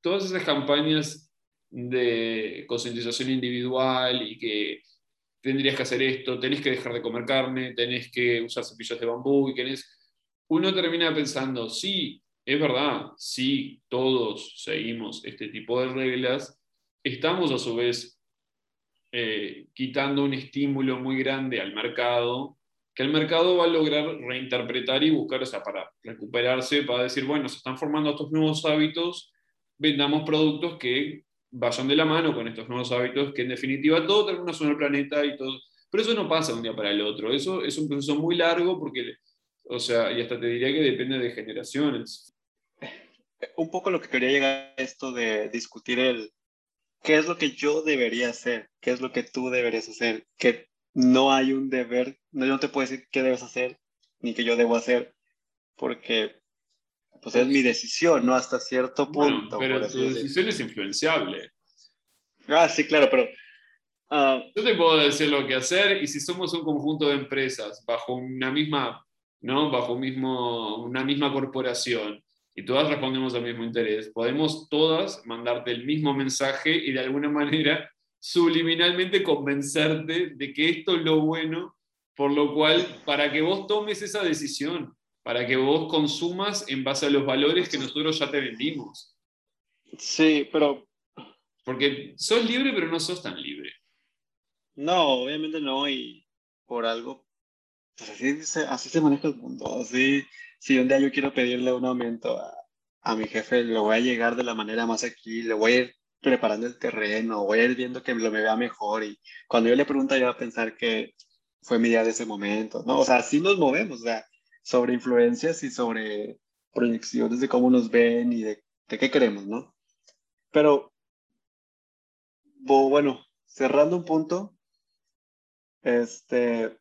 Speaker 2: todas esas campañas de concientización individual y que tendrías que hacer esto, tenés que dejar de comer carne, tenés que usar cepillos de bambú y tenés... Uno termina pensando, sí, es verdad, sí, todos seguimos este tipo de reglas, estamos a su vez eh, quitando un estímulo muy grande al mercado, que el mercado va a lograr reinterpretar y buscar, o sea, para recuperarse, para decir, bueno, se están formando estos nuevos hábitos, vendamos productos que vayan de la mano con estos nuevos hábitos, que en definitiva todo termina sobre el planeta y todo. Pero eso no pasa de un día para el otro, eso es un proceso muy largo porque, o sea, y hasta te diría que depende de generaciones.
Speaker 1: Un poco lo que quería llegar a esto de discutir el, qué es lo que yo debería hacer, qué es lo que tú deberías hacer, que no hay un deber, no, yo no te puedo decir qué debes hacer, ni qué yo debo hacer, porque pues es mi decisión, ¿no? Hasta cierto punto.
Speaker 2: pero tu decisión es influenciable.
Speaker 1: Ah, sí, claro, pero... Uh,
Speaker 2: yo te puedo decir lo que hacer y si somos un conjunto de empresas bajo una misma, ¿no? Bajo mismo, una misma corporación y todas respondemos al mismo interés, podemos todas mandarte el mismo mensaje y de alguna manera subliminalmente convencerte de que esto es lo bueno, por lo cual, para que vos tomes esa decisión, para que vos consumas en base a los valores que nosotros ya te vendimos.
Speaker 1: Sí, pero...
Speaker 2: Porque sos libre, pero no sos tan libre.
Speaker 1: No, obviamente no, y por algo, pues así, se, así se maneja el mundo, así si un día yo quiero pedirle un aumento a, a mi jefe, le voy a llegar de la manera más aquí, le voy a ir preparando el terreno, voy a ir viendo que lo me vea mejor y cuando yo le pregunto yo voy a pensar que fue mi día de ese momento, ¿no? O sea, así nos movemos, o sea, sobre influencias y sobre proyecciones de cómo nos ven y de, de qué queremos, ¿no? Pero, bueno, cerrando un punto, este,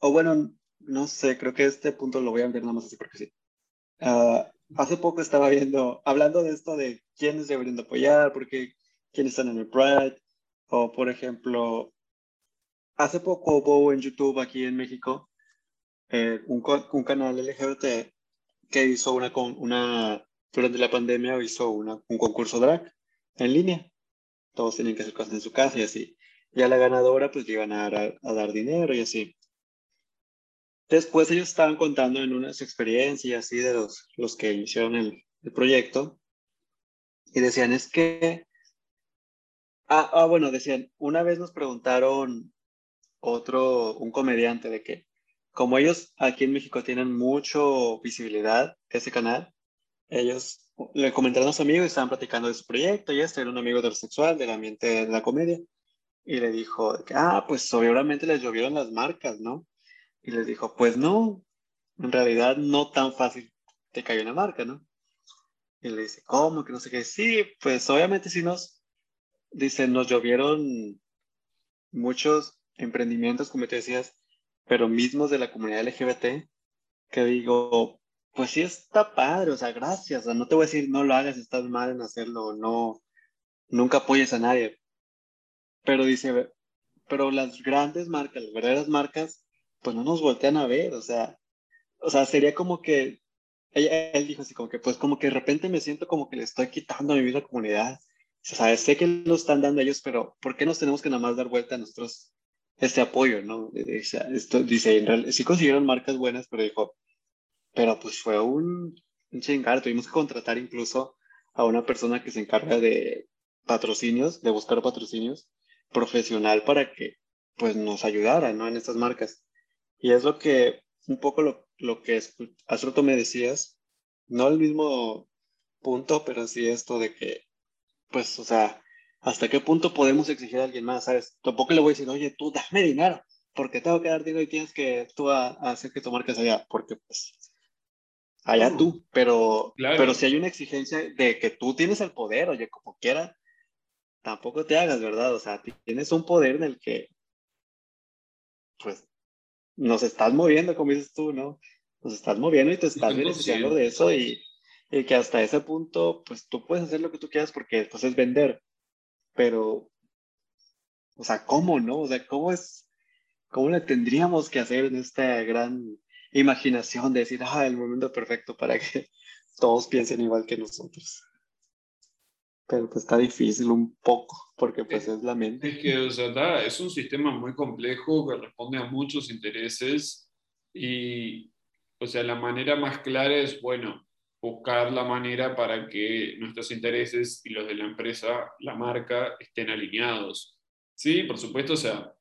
Speaker 1: o bueno, no sé, creo que este punto lo voy a ver nada más así porque sí. Ah, hace poco estaba viendo, hablando de esto de quiénes deberían apoyar, porque quiénes están en el Pride, o por ejemplo, hace poco hubo en YouTube aquí en México eh, un, un, canal LGBT que hizo una, una, durante la pandemia hizo una, un concurso drag en línea. Todos tenían que hacer cosas en su casa y así. Y a la ganadora pues le iban a dar, a dar dinero y así. Después ellos estaban contando en unas experiencias así de los, los que hicieron el, el proyecto y decían es que, ah, ah, bueno, decían, una vez nos preguntaron otro, un comediante de que como ellos aquí en México tienen mucho visibilidad, ese canal, ellos le comentaron a su amigo y estaban platicando de su proyecto y este era un amigo heterosexual del ambiente de la comedia y le dijo, ah, pues obviamente les llovieron las marcas, ¿no? Y les dijo, pues no, en realidad no tan fácil te cayó una marca, ¿no? Y le dice, ¿cómo? Que no sé qué. Sí, pues obviamente sí nos, dice, nos llovieron muchos emprendimientos, como te decías, pero mismos de la comunidad LGBT, que digo, pues sí está padre, o sea, gracias, o sea, no te voy a decir no lo hagas, estás mal en hacerlo, no, nunca apoyes a nadie. Pero dice, pero las grandes marcas, las verdaderas marcas, pues no nos voltean a ver, o sea, o sea, sería como que, él dijo así como que, pues como que de repente me siento como que le estoy quitando a mi misma comunidad. O sea, sé que lo están dando ellos, pero ¿por qué nos tenemos que nada más dar vuelta a nosotros este apoyo, ¿no? Esto, dice, en realidad, sí consiguieron marcas buenas, pero dijo, pero pues fue un, un chingar, tuvimos que contratar incluso a una persona que se encarga de patrocinios, de buscar patrocinios profesional para que pues nos ayudara, ¿no? En estas marcas. Y es lo que, un poco lo, lo que hace me decías, no el mismo punto, pero sí esto de que, pues, o sea, ¿hasta qué punto podemos exigir a alguien más? ¿Sabes? Tampoco le voy a decir, oye, tú dame dinero, porque tengo que dar dinero y tienes que tú a, hacer que tu marca sea, porque pues allá tú, pero, pero si hay una exigencia de que tú tienes el poder, oye, como quiera, tampoco te hagas, ¿verdad? O sea, tienes un poder en el que, pues, nos estás moviendo, como dices tú, ¿no? Nos estás moviendo y te estás beneficiando de eso y, y que hasta ese punto, pues tú puedes hacer lo que tú quieras porque después es vender pero, o sea, ¿cómo no? O sea, ¿cómo es, cómo le tendríamos que hacer en esta gran imaginación de decir, ah, el momento perfecto para que todos piensen igual que nosotros? Pero pues está difícil un poco, porque pues es la mente.
Speaker 2: Es que, o sea, es un sistema muy complejo que responde a muchos intereses y, o sea, la manera más clara es, bueno, buscar la manera para que nuestros intereses y los de la empresa, la marca, estén alineados. Sí, por supuesto, o sea,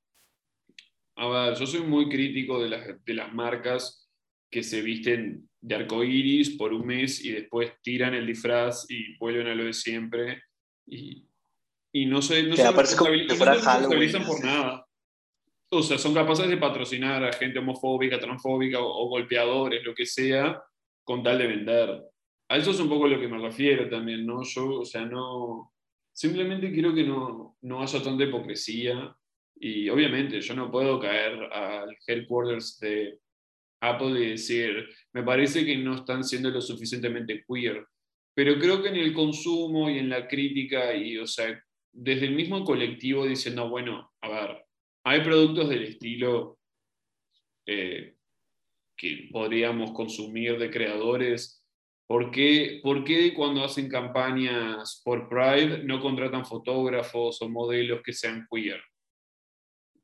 Speaker 2: a ver, yo soy muy crítico de las, de las marcas que se visten de arcoíris por un mes y después tiran el disfraz y vuelven a lo de siempre. Y, y no se, no se, responsabilizan por nada. O sea, son capaces de patrocinar a gente homofóbica, transfóbica o golpeadores, lo que sea, con tal de vender a eso es un poco lo que me refiero también, ¿no? Yo, o sea, no, simplemente quiero que no, no haya tanta hipocresía y obviamente yo no puedo caer al headquarters de Apple y decir, me parece que no están siendo lo suficientemente queer, pero creo que en el consumo y en la crítica y, o sea, desde el mismo colectivo diciendo, bueno, a ver, hay productos del estilo eh, que podríamos consumir de creadores ¿Por qué, ¿Por qué, cuando hacen campañas por Pride no contratan fotógrafos o modelos que sean queer?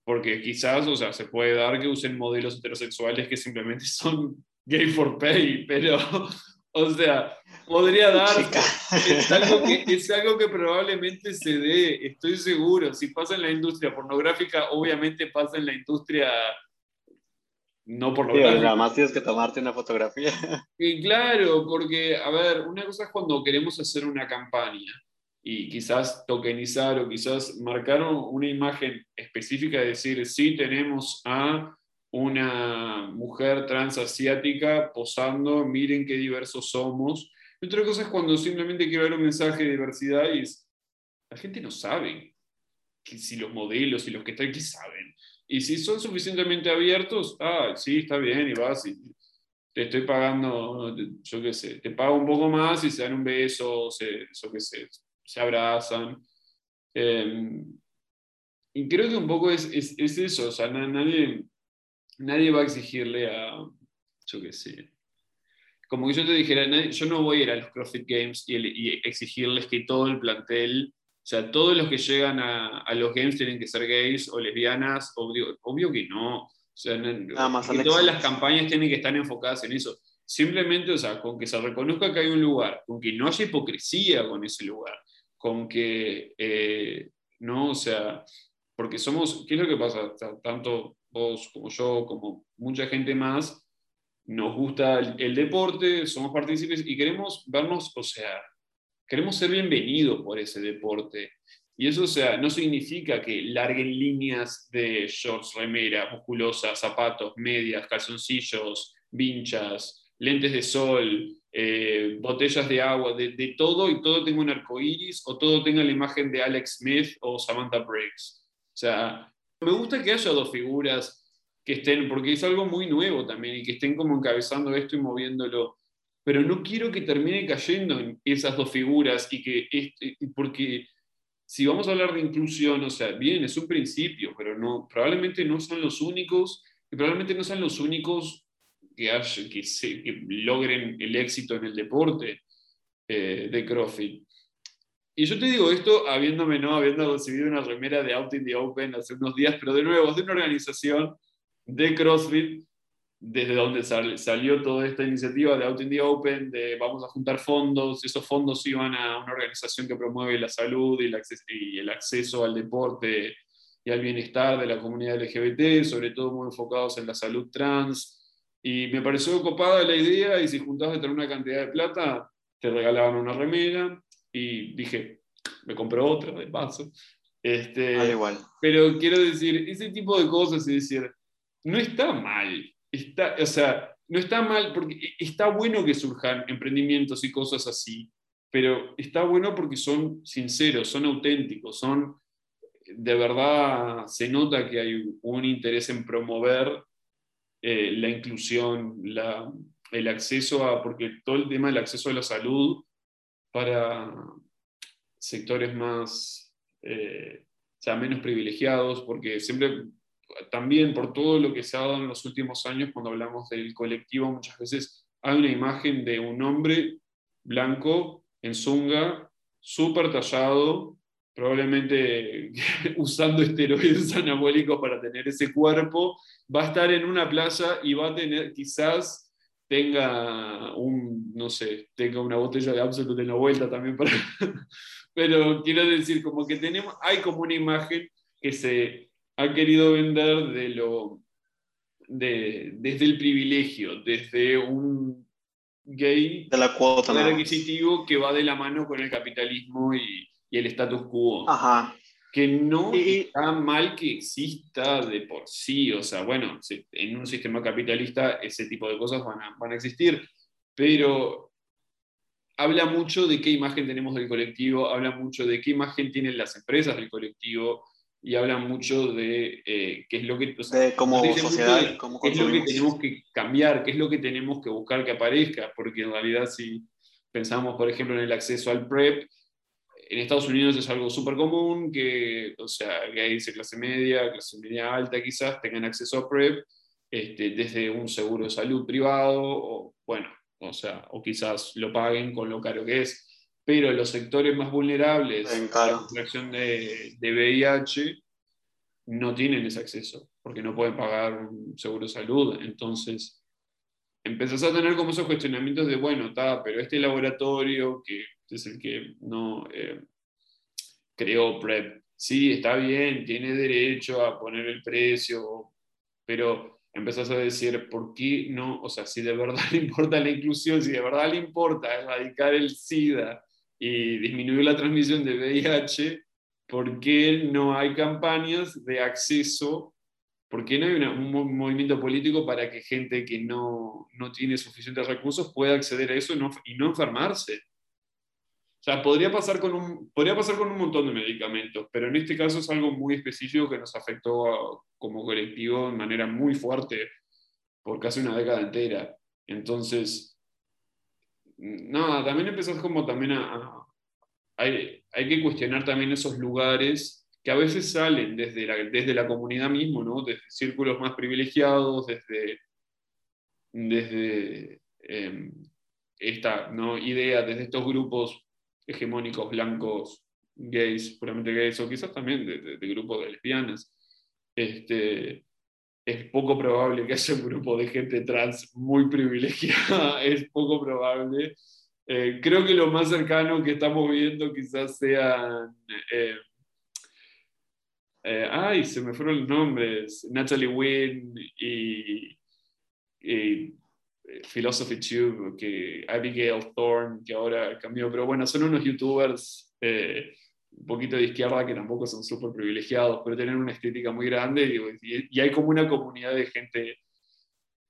Speaker 2: Porque quizás, o sea, se puede dar que usen modelos heterosexuales que simplemente son gay for pay, pero, o sea, podría dar. Es algo, que, es algo que probablemente se dé, estoy seguro. Si pasa en la industria pornográfica, obviamente pasa en la industria no por lo
Speaker 1: sí, Nada más tienes que tomarte una fotografía.
Speaker 2: Y claro, porque, a ver, una cosa es cuando queremos hacer una campaña y quizás tokenizar o quizás marcar una imagen específica de decir, sí tenemos a una mujer transasiática posando, miren qué diversos somos. Y otra cosa es cuando simplemente quiero dar un mensaje de diversidad y la gente no sabe si los modelos y los que están aquí saben. Y si son suficientemente abiertos, ah, sí, está bien, y vas y te estoy pagando, yo qué sé, te pago un poco más y se dan un beso, se, yo qué sé, se abrazan. Em, y creo que un poco es, es, es eso, o sea, nadie, nadie va a exigirle a, yo qué sé, como que yo te dijera, yo no voy a ir a los CrossFit Games y, exigirles que todo el plantel, o sea, todos los que llegan a, a los Games tienen que ser gays o lesbianas, obvio, obvio que no. O sea, que todas las campañas tienen que estar enfocadas en eso. Simplemente, o sea, con que se reconozca que hay un lugar, con que no haya hipocresía con ese lugar, con que, eh, no, o sea, porque somos, ¿qué es lo que pasa? Tanto vos como yo, como mucha gente más, nos gusta el, deporte, somos partícipes y queremos vernos, o sea, queremos ser bienvenidos por ese deporte. Y eso, o sea, no significa que larguen líneas de shorts, remera, musculosas, zapatos, medias, calzoncillos, vinchas, lentes de sol, eh, botellas de agua, de, todo y todo tenga un arco iris o todo tenga la imagen de Alex Smith o Samantha Briggs. O sea, me gusta que haya dos figuras que estén, porque es algo muy nuevo también, y que estén como encabezando esto y moviéndolo. Pero no quiero que termine cayendo en esas dos figuras y que, este, porque si vamos a hablar de inclusión, o sea, bien, es un principio, pero no, probablemente no son los únicos, y probablemente no sean los únicos que, que, se, que logren el éxito en el deporte eh, de CrossFit. Y yo te digo esto habiéndome, no, habiendo recibido una remera de Out in the Open hace unos días, pero de nuevo, es de una organización de CrossFit, desde donde salió toda esta iniciativa de Out in the Open, de vamos a juntar fondos, esos fondos iban a una organización que promueve la salud y el, acceso, y el acceso al deporte y al bienestar de la comunidad LGBT, sobre todo muy enfocados en la salud trans. Y me pareció copada la idea y si juntabas de tener una cantidad de plata, te regalaban una remera y dije, me compré otra de paso. Este,
Speaker 1: ah, igual.
Speaker 2: Pero quiero decir, ese tipo de cosas, es decir, no está mal. Está, o sea, no está mal porque está bueno que surjan emprendimientos y cosas así, pero está bueno porque son sinceros, son auténticos, son de verdad se nota que hay un interés en promover eh, la inclusión, la, el acceso a, porque todo el tema del acceso a la salud para sectores más, eh, sea, menos privilegiados, porque siempre también por todo lo que se ha dado en los últimos años, cuando hablamos del colectivo, muchas veces hay una imagen de un hombre blanco en zunga, súper tallado, probablemente usando esteroides anabólicos para tener ese cuerpo, va a estar en una playa y va a tener, quizás tenga un, no sé, tenga una botella de Absolut en la vuelta también para... Pero quiero decir, como que tenemos, hay como una imagen que se ha querido vender de lo, de, desde el privilegio, desde un gay
Speaker 1: de la cuota,
Speaker 2: adquisitivo que va de la mano con el capitalismo y, y el status quo.
Speaker 1: Ajá.
Speaker 2: Que no está mal que exista de por sí, o sea, bueno, en un sistema capitalista ese tipo de cosas van a, van a existir, pero habla mucho de qué imagen tenemos del colectivo, habla mucho de qué imagen tienen las empresas del colectivo, y hablan mucho de eh, qué es lo que...
Speaker 1: como sociedad,
Speaker 2: qué es lo que tenemos que cambiar, qué es lo que tenemos que buscar que aparezca, porque en realidad si pensamos, por ejemplo, en el acceso al PrEP, en Estados Unidos es algo súper común que, o sea, gays de clase media, clase media alta quizás, tengan acceso a PrEP este, desde un seguro de salud privado, o bueno, o sea, o quizás lo paguen con lo caro que es pero los sectores más vulnerables a la contracción de, de, VIH no tienen ese acceso, porque no pueden pagar un seguro de salud. Entonces, empezás a tener como esos cuestionamientos de, bueno, está, pero este laboratorio, que es el que no eh, creó PrEP, sí, está bien, tiene derecho a poner el precio, pero empezás a decir, ¿por qué no? O sea, si de verdad le importa la inclusión, si de verdad le importa erradicar el SIDA, y disminuir la transmisión de VIH, ¿por qué no hay campañas de acceso? ¿Por qué no hay un movimiento político para que gente que no, no, tiene suficientes recursos pueda acceder a eso y no, enfermarse? O sea, podría pasar, con un, podría pasar con un montón de medicamentos, pero en este caso es algo muy específico que nos afectó como colectivo de manera muy fuerte por casi una década entera. Entonces, nada, también empezás como también a... hay, hay, que cuestionar también esos lugares que a veces salen desde la, desde la comunidad mismo, ¿no? Desde círculos más privilegiados, desde, desde em, esta ¿no? idea, desde estos grupos hegemónicos blancos, gays, puramente gays, o quizás también de, grupos de lesbianas. Este, es poco probable que haya un grupo de gente trans muy privilegiada, es poco probable. Eh, creo que lo más cercano que estamos viendo quizás sean... Eh, eh, ay, se me fueron los nombres, Natalie Wynn y, Philosophy Tube, que Abigail Thorne, que ahora cambió, pero bueno, son unos youtubers un poquito de izquierda que tampoco son súper privilegiados, pero tienen una estética muy grande y, y, hay como una comunidad de gente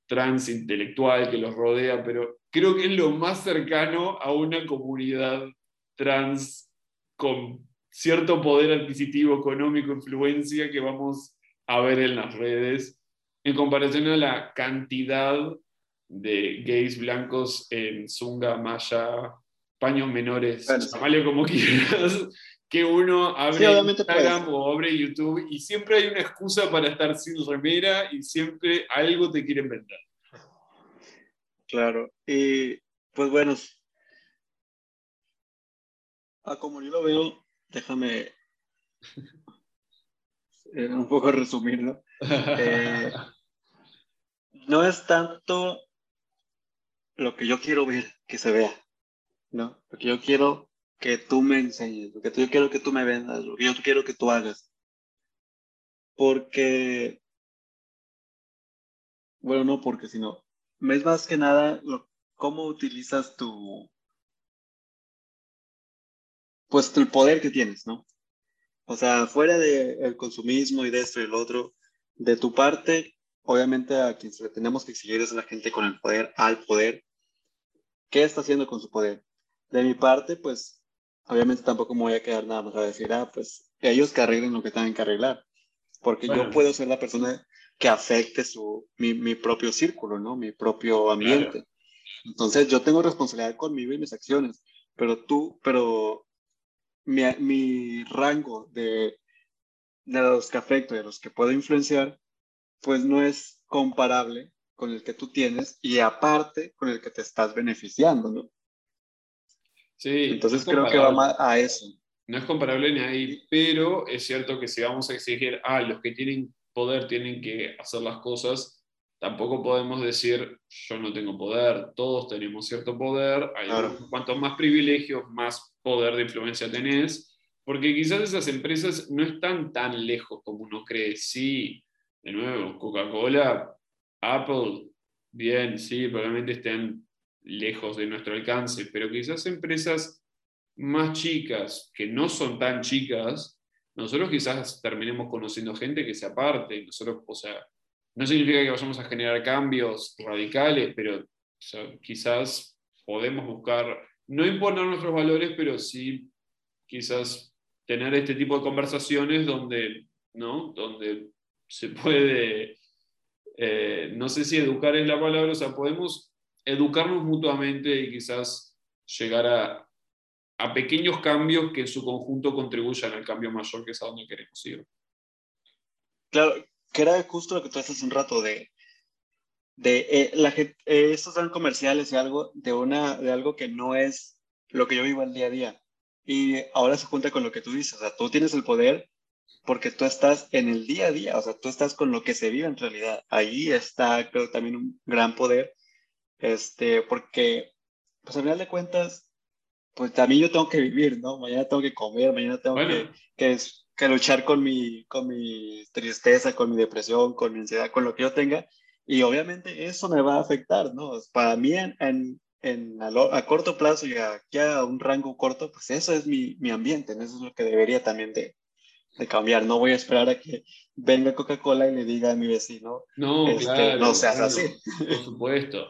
Speaker 2: trans intelectual que los rodea, pero creo que es lo más cercano a una comunidad trans con cierto poder adquisitivo, económico, influencia que vamos a ver en las redes, en comparación a la cantidad de gays blancos en zunga, maya, paños menores, bueno, como quieras, que uno abre Instagram o abre YouTube y siempre hay una excusa para estar sin remera y siempre algo te quieren vender.
Speaker 1: Claro, y pues bueno, a como yo lo veo, déjame eh, un poco resumir, ¿no? Eh, no es tanto lo que yo quiero ver que se vea, ¿no? Lo que yo quiero que tú me enseñes, lo que yo quiero que tú me vendas, lo que yo quiero que tú hagas. Porque, bueno, no porque, sino, es más que nada lo, cómo utilizas tu, pues el poder que tienes, ¿no? O sea, fuera del consumismo y de esto y el otro, de tu parte, obviamente a quien le tenemos que exigir es a la gente con el poder, al poder, qué está haciendo con su poder. De mi parte, pues, obviamente tampoco me voy a quedar nada más a decir, ah, pues, ellos que arreglen lo que tengan que arreglar. Porque yo puedo ser la persona que afecte su, mi, mi propio círculo, ¿no? Mi propio ambiente. Entonces, yo tengo responsabilidad conmigo y mis acciones. Pero tú, pero mi, mi rango de, de los que afecto y de los que puedo influenciar, pues no es comparable con el que tú tienes y aparte con el que te estás beneficiando, ¿no?
Speaker 2: Sí.
Speaker 1: Entonces creo que va más a eso.
Speaker 2: No es comparable ni ahí, pero es cierto que si vamos a exigir, ah, los que tienen poder tienen que hacer las cosas, tampoco podemos decir, yo no tengo poder, todos tenemos cierto poder, hay cuanto más privilegios, más poder de influencia tenés, porque quizás esas empresas no están tan lejos como uno cree. Sí, de nuevo, Coca-Cola Apple, bien, sí, probablemente estén lejos de nuestro alcance, pero quizás empresas más chicas, que no son tan chicas, nosotros quizás terminemos conociendo gente que se aparte, nosotros, o sea, no significa que vayamos a generar cambios radicales, pero quizás podemos buscar, no imponer nuestros valores, pero sí quizás tener este tipo de conversaciones donde, ¿no? donde se puede eh, no sé si educar es la palabra, o sea, podemos educarnos mutuamente y quizás llegar a, pequeños cambios que en su conjunto contribuyan al cambio mayor que es a donde queremos ir.
Speaker 1: Claro, que era justo lo que tú haces hace un rato de, de eh, la eh, estos son comerciales y algo de, una, de algo que no es lo que yo vivo el día a día. Y ahora se junta con lo que tú dices, o sea, tú tienes el poder porque tú estás en el día a día, o sea, tú estás con lo que se vive en realidad. Ahí está, creo, también un gran poder, este, porque, pues al final de cuentas, pues también yo tengo que vivir, ¿no? Mañana tengo que comer, mañana tengo que, que, que, luchar con mi, con mi tristeza, con mi depresión, con mi ansiedad, con lo que yo tenga, y obviamente eso me va a afectar, ¿no? Para mí, en, en, en a, a, corto plazo y aquí a un rango corto, pues eso es mi, mi ambiente, eso es lo que debería también de, de cambiar. No voy a esperar a que venga Coca-Cola y le diga a mi vecino,
Speaker 2: no,
Speaker 1: este, no seas así.
Speaker 2: Por supuesto.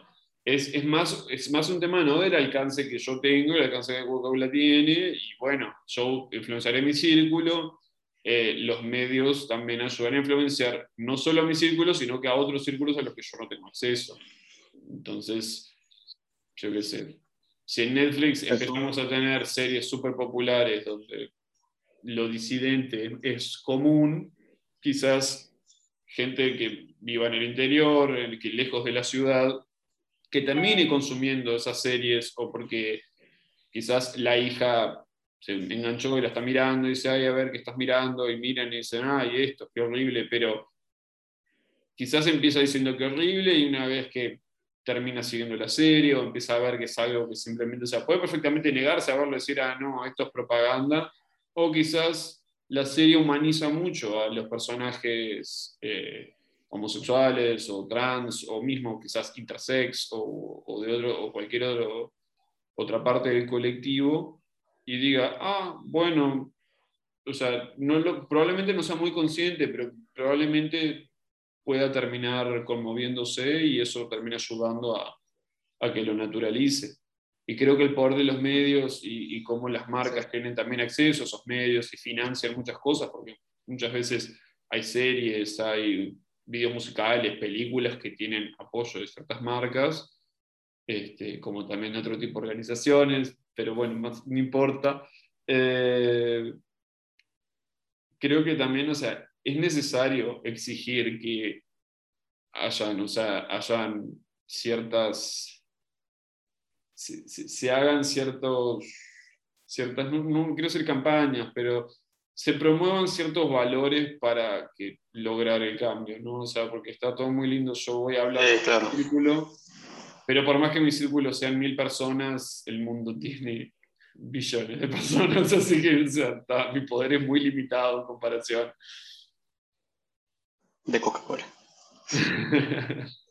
Speaker 2: Es, es, más, es más un tema ¿no? del alcance que yo tengo, el alcance que Coca-Cola tiene, y bueno, yo influenciaré mi círculo, eh, los medios también ayudan a influenciar no solo a mi círculo, sino que a otros círculos a los que yo no tengo acceso. Entonces, yo qué sé, si en Netflix empezamos a tener series súper populares donde lo disidente es común, quizás gente que viva en el interior, que lejos de la ciudad, que termine consumiendo esas series o porque quizás la hija se enganchó y la está mirando y dice, ay, a ver qué estás mirando, y miran y dicen, ay, esto, qué horrible, pero quizás empieza diciendo que horrible y una vez que termina siguiendo la serie o empieza a ver que es algo que simplemente, o sea, puede perfectamente negarse a verlo y decir, ah, no, esto es propaganda, o quizás la serie humaniza mucho a los personajes eh, homosexuales o trans o mismo quizás intersex o, o de otro, o cualquier otro, otra parte del colectivo y diga, ah, bueno, o sea, no probablemente no sea muy consciente, pero probablemente pueda terminar conmoviéndose y eso termina ayudando a, a que lo naturalice. Y creo que el poder de los medios y, y cómo las marcas tienen también acceso a esos medios y financian muchas cosas, porque muchas veces hay series, hay videos musicales, películas que tienen apoyo de ciertas marcas, este, como también otro tipo de organizaciones, pero bueno, más, no importa. Eh, creo que también, o sea, es necesario exigir que hayan, o sea, hayan ciertas, se, se, hagan ciertos, ciertas, no, no quiero decir campañas, pero se promuevan ciertos valores para que lograr el cambio, ¿no? O sea, porque está todo muy lindo, yo voy a hablar
Speaker 1: de claro.
Speaker 2: círculo, pero por más que mi círculo sean mil personas, el mundo tiene billones de personas, así que o sea, está, mi poder es muy limitado en comparación.
Speaker 1: De Coca-Cola.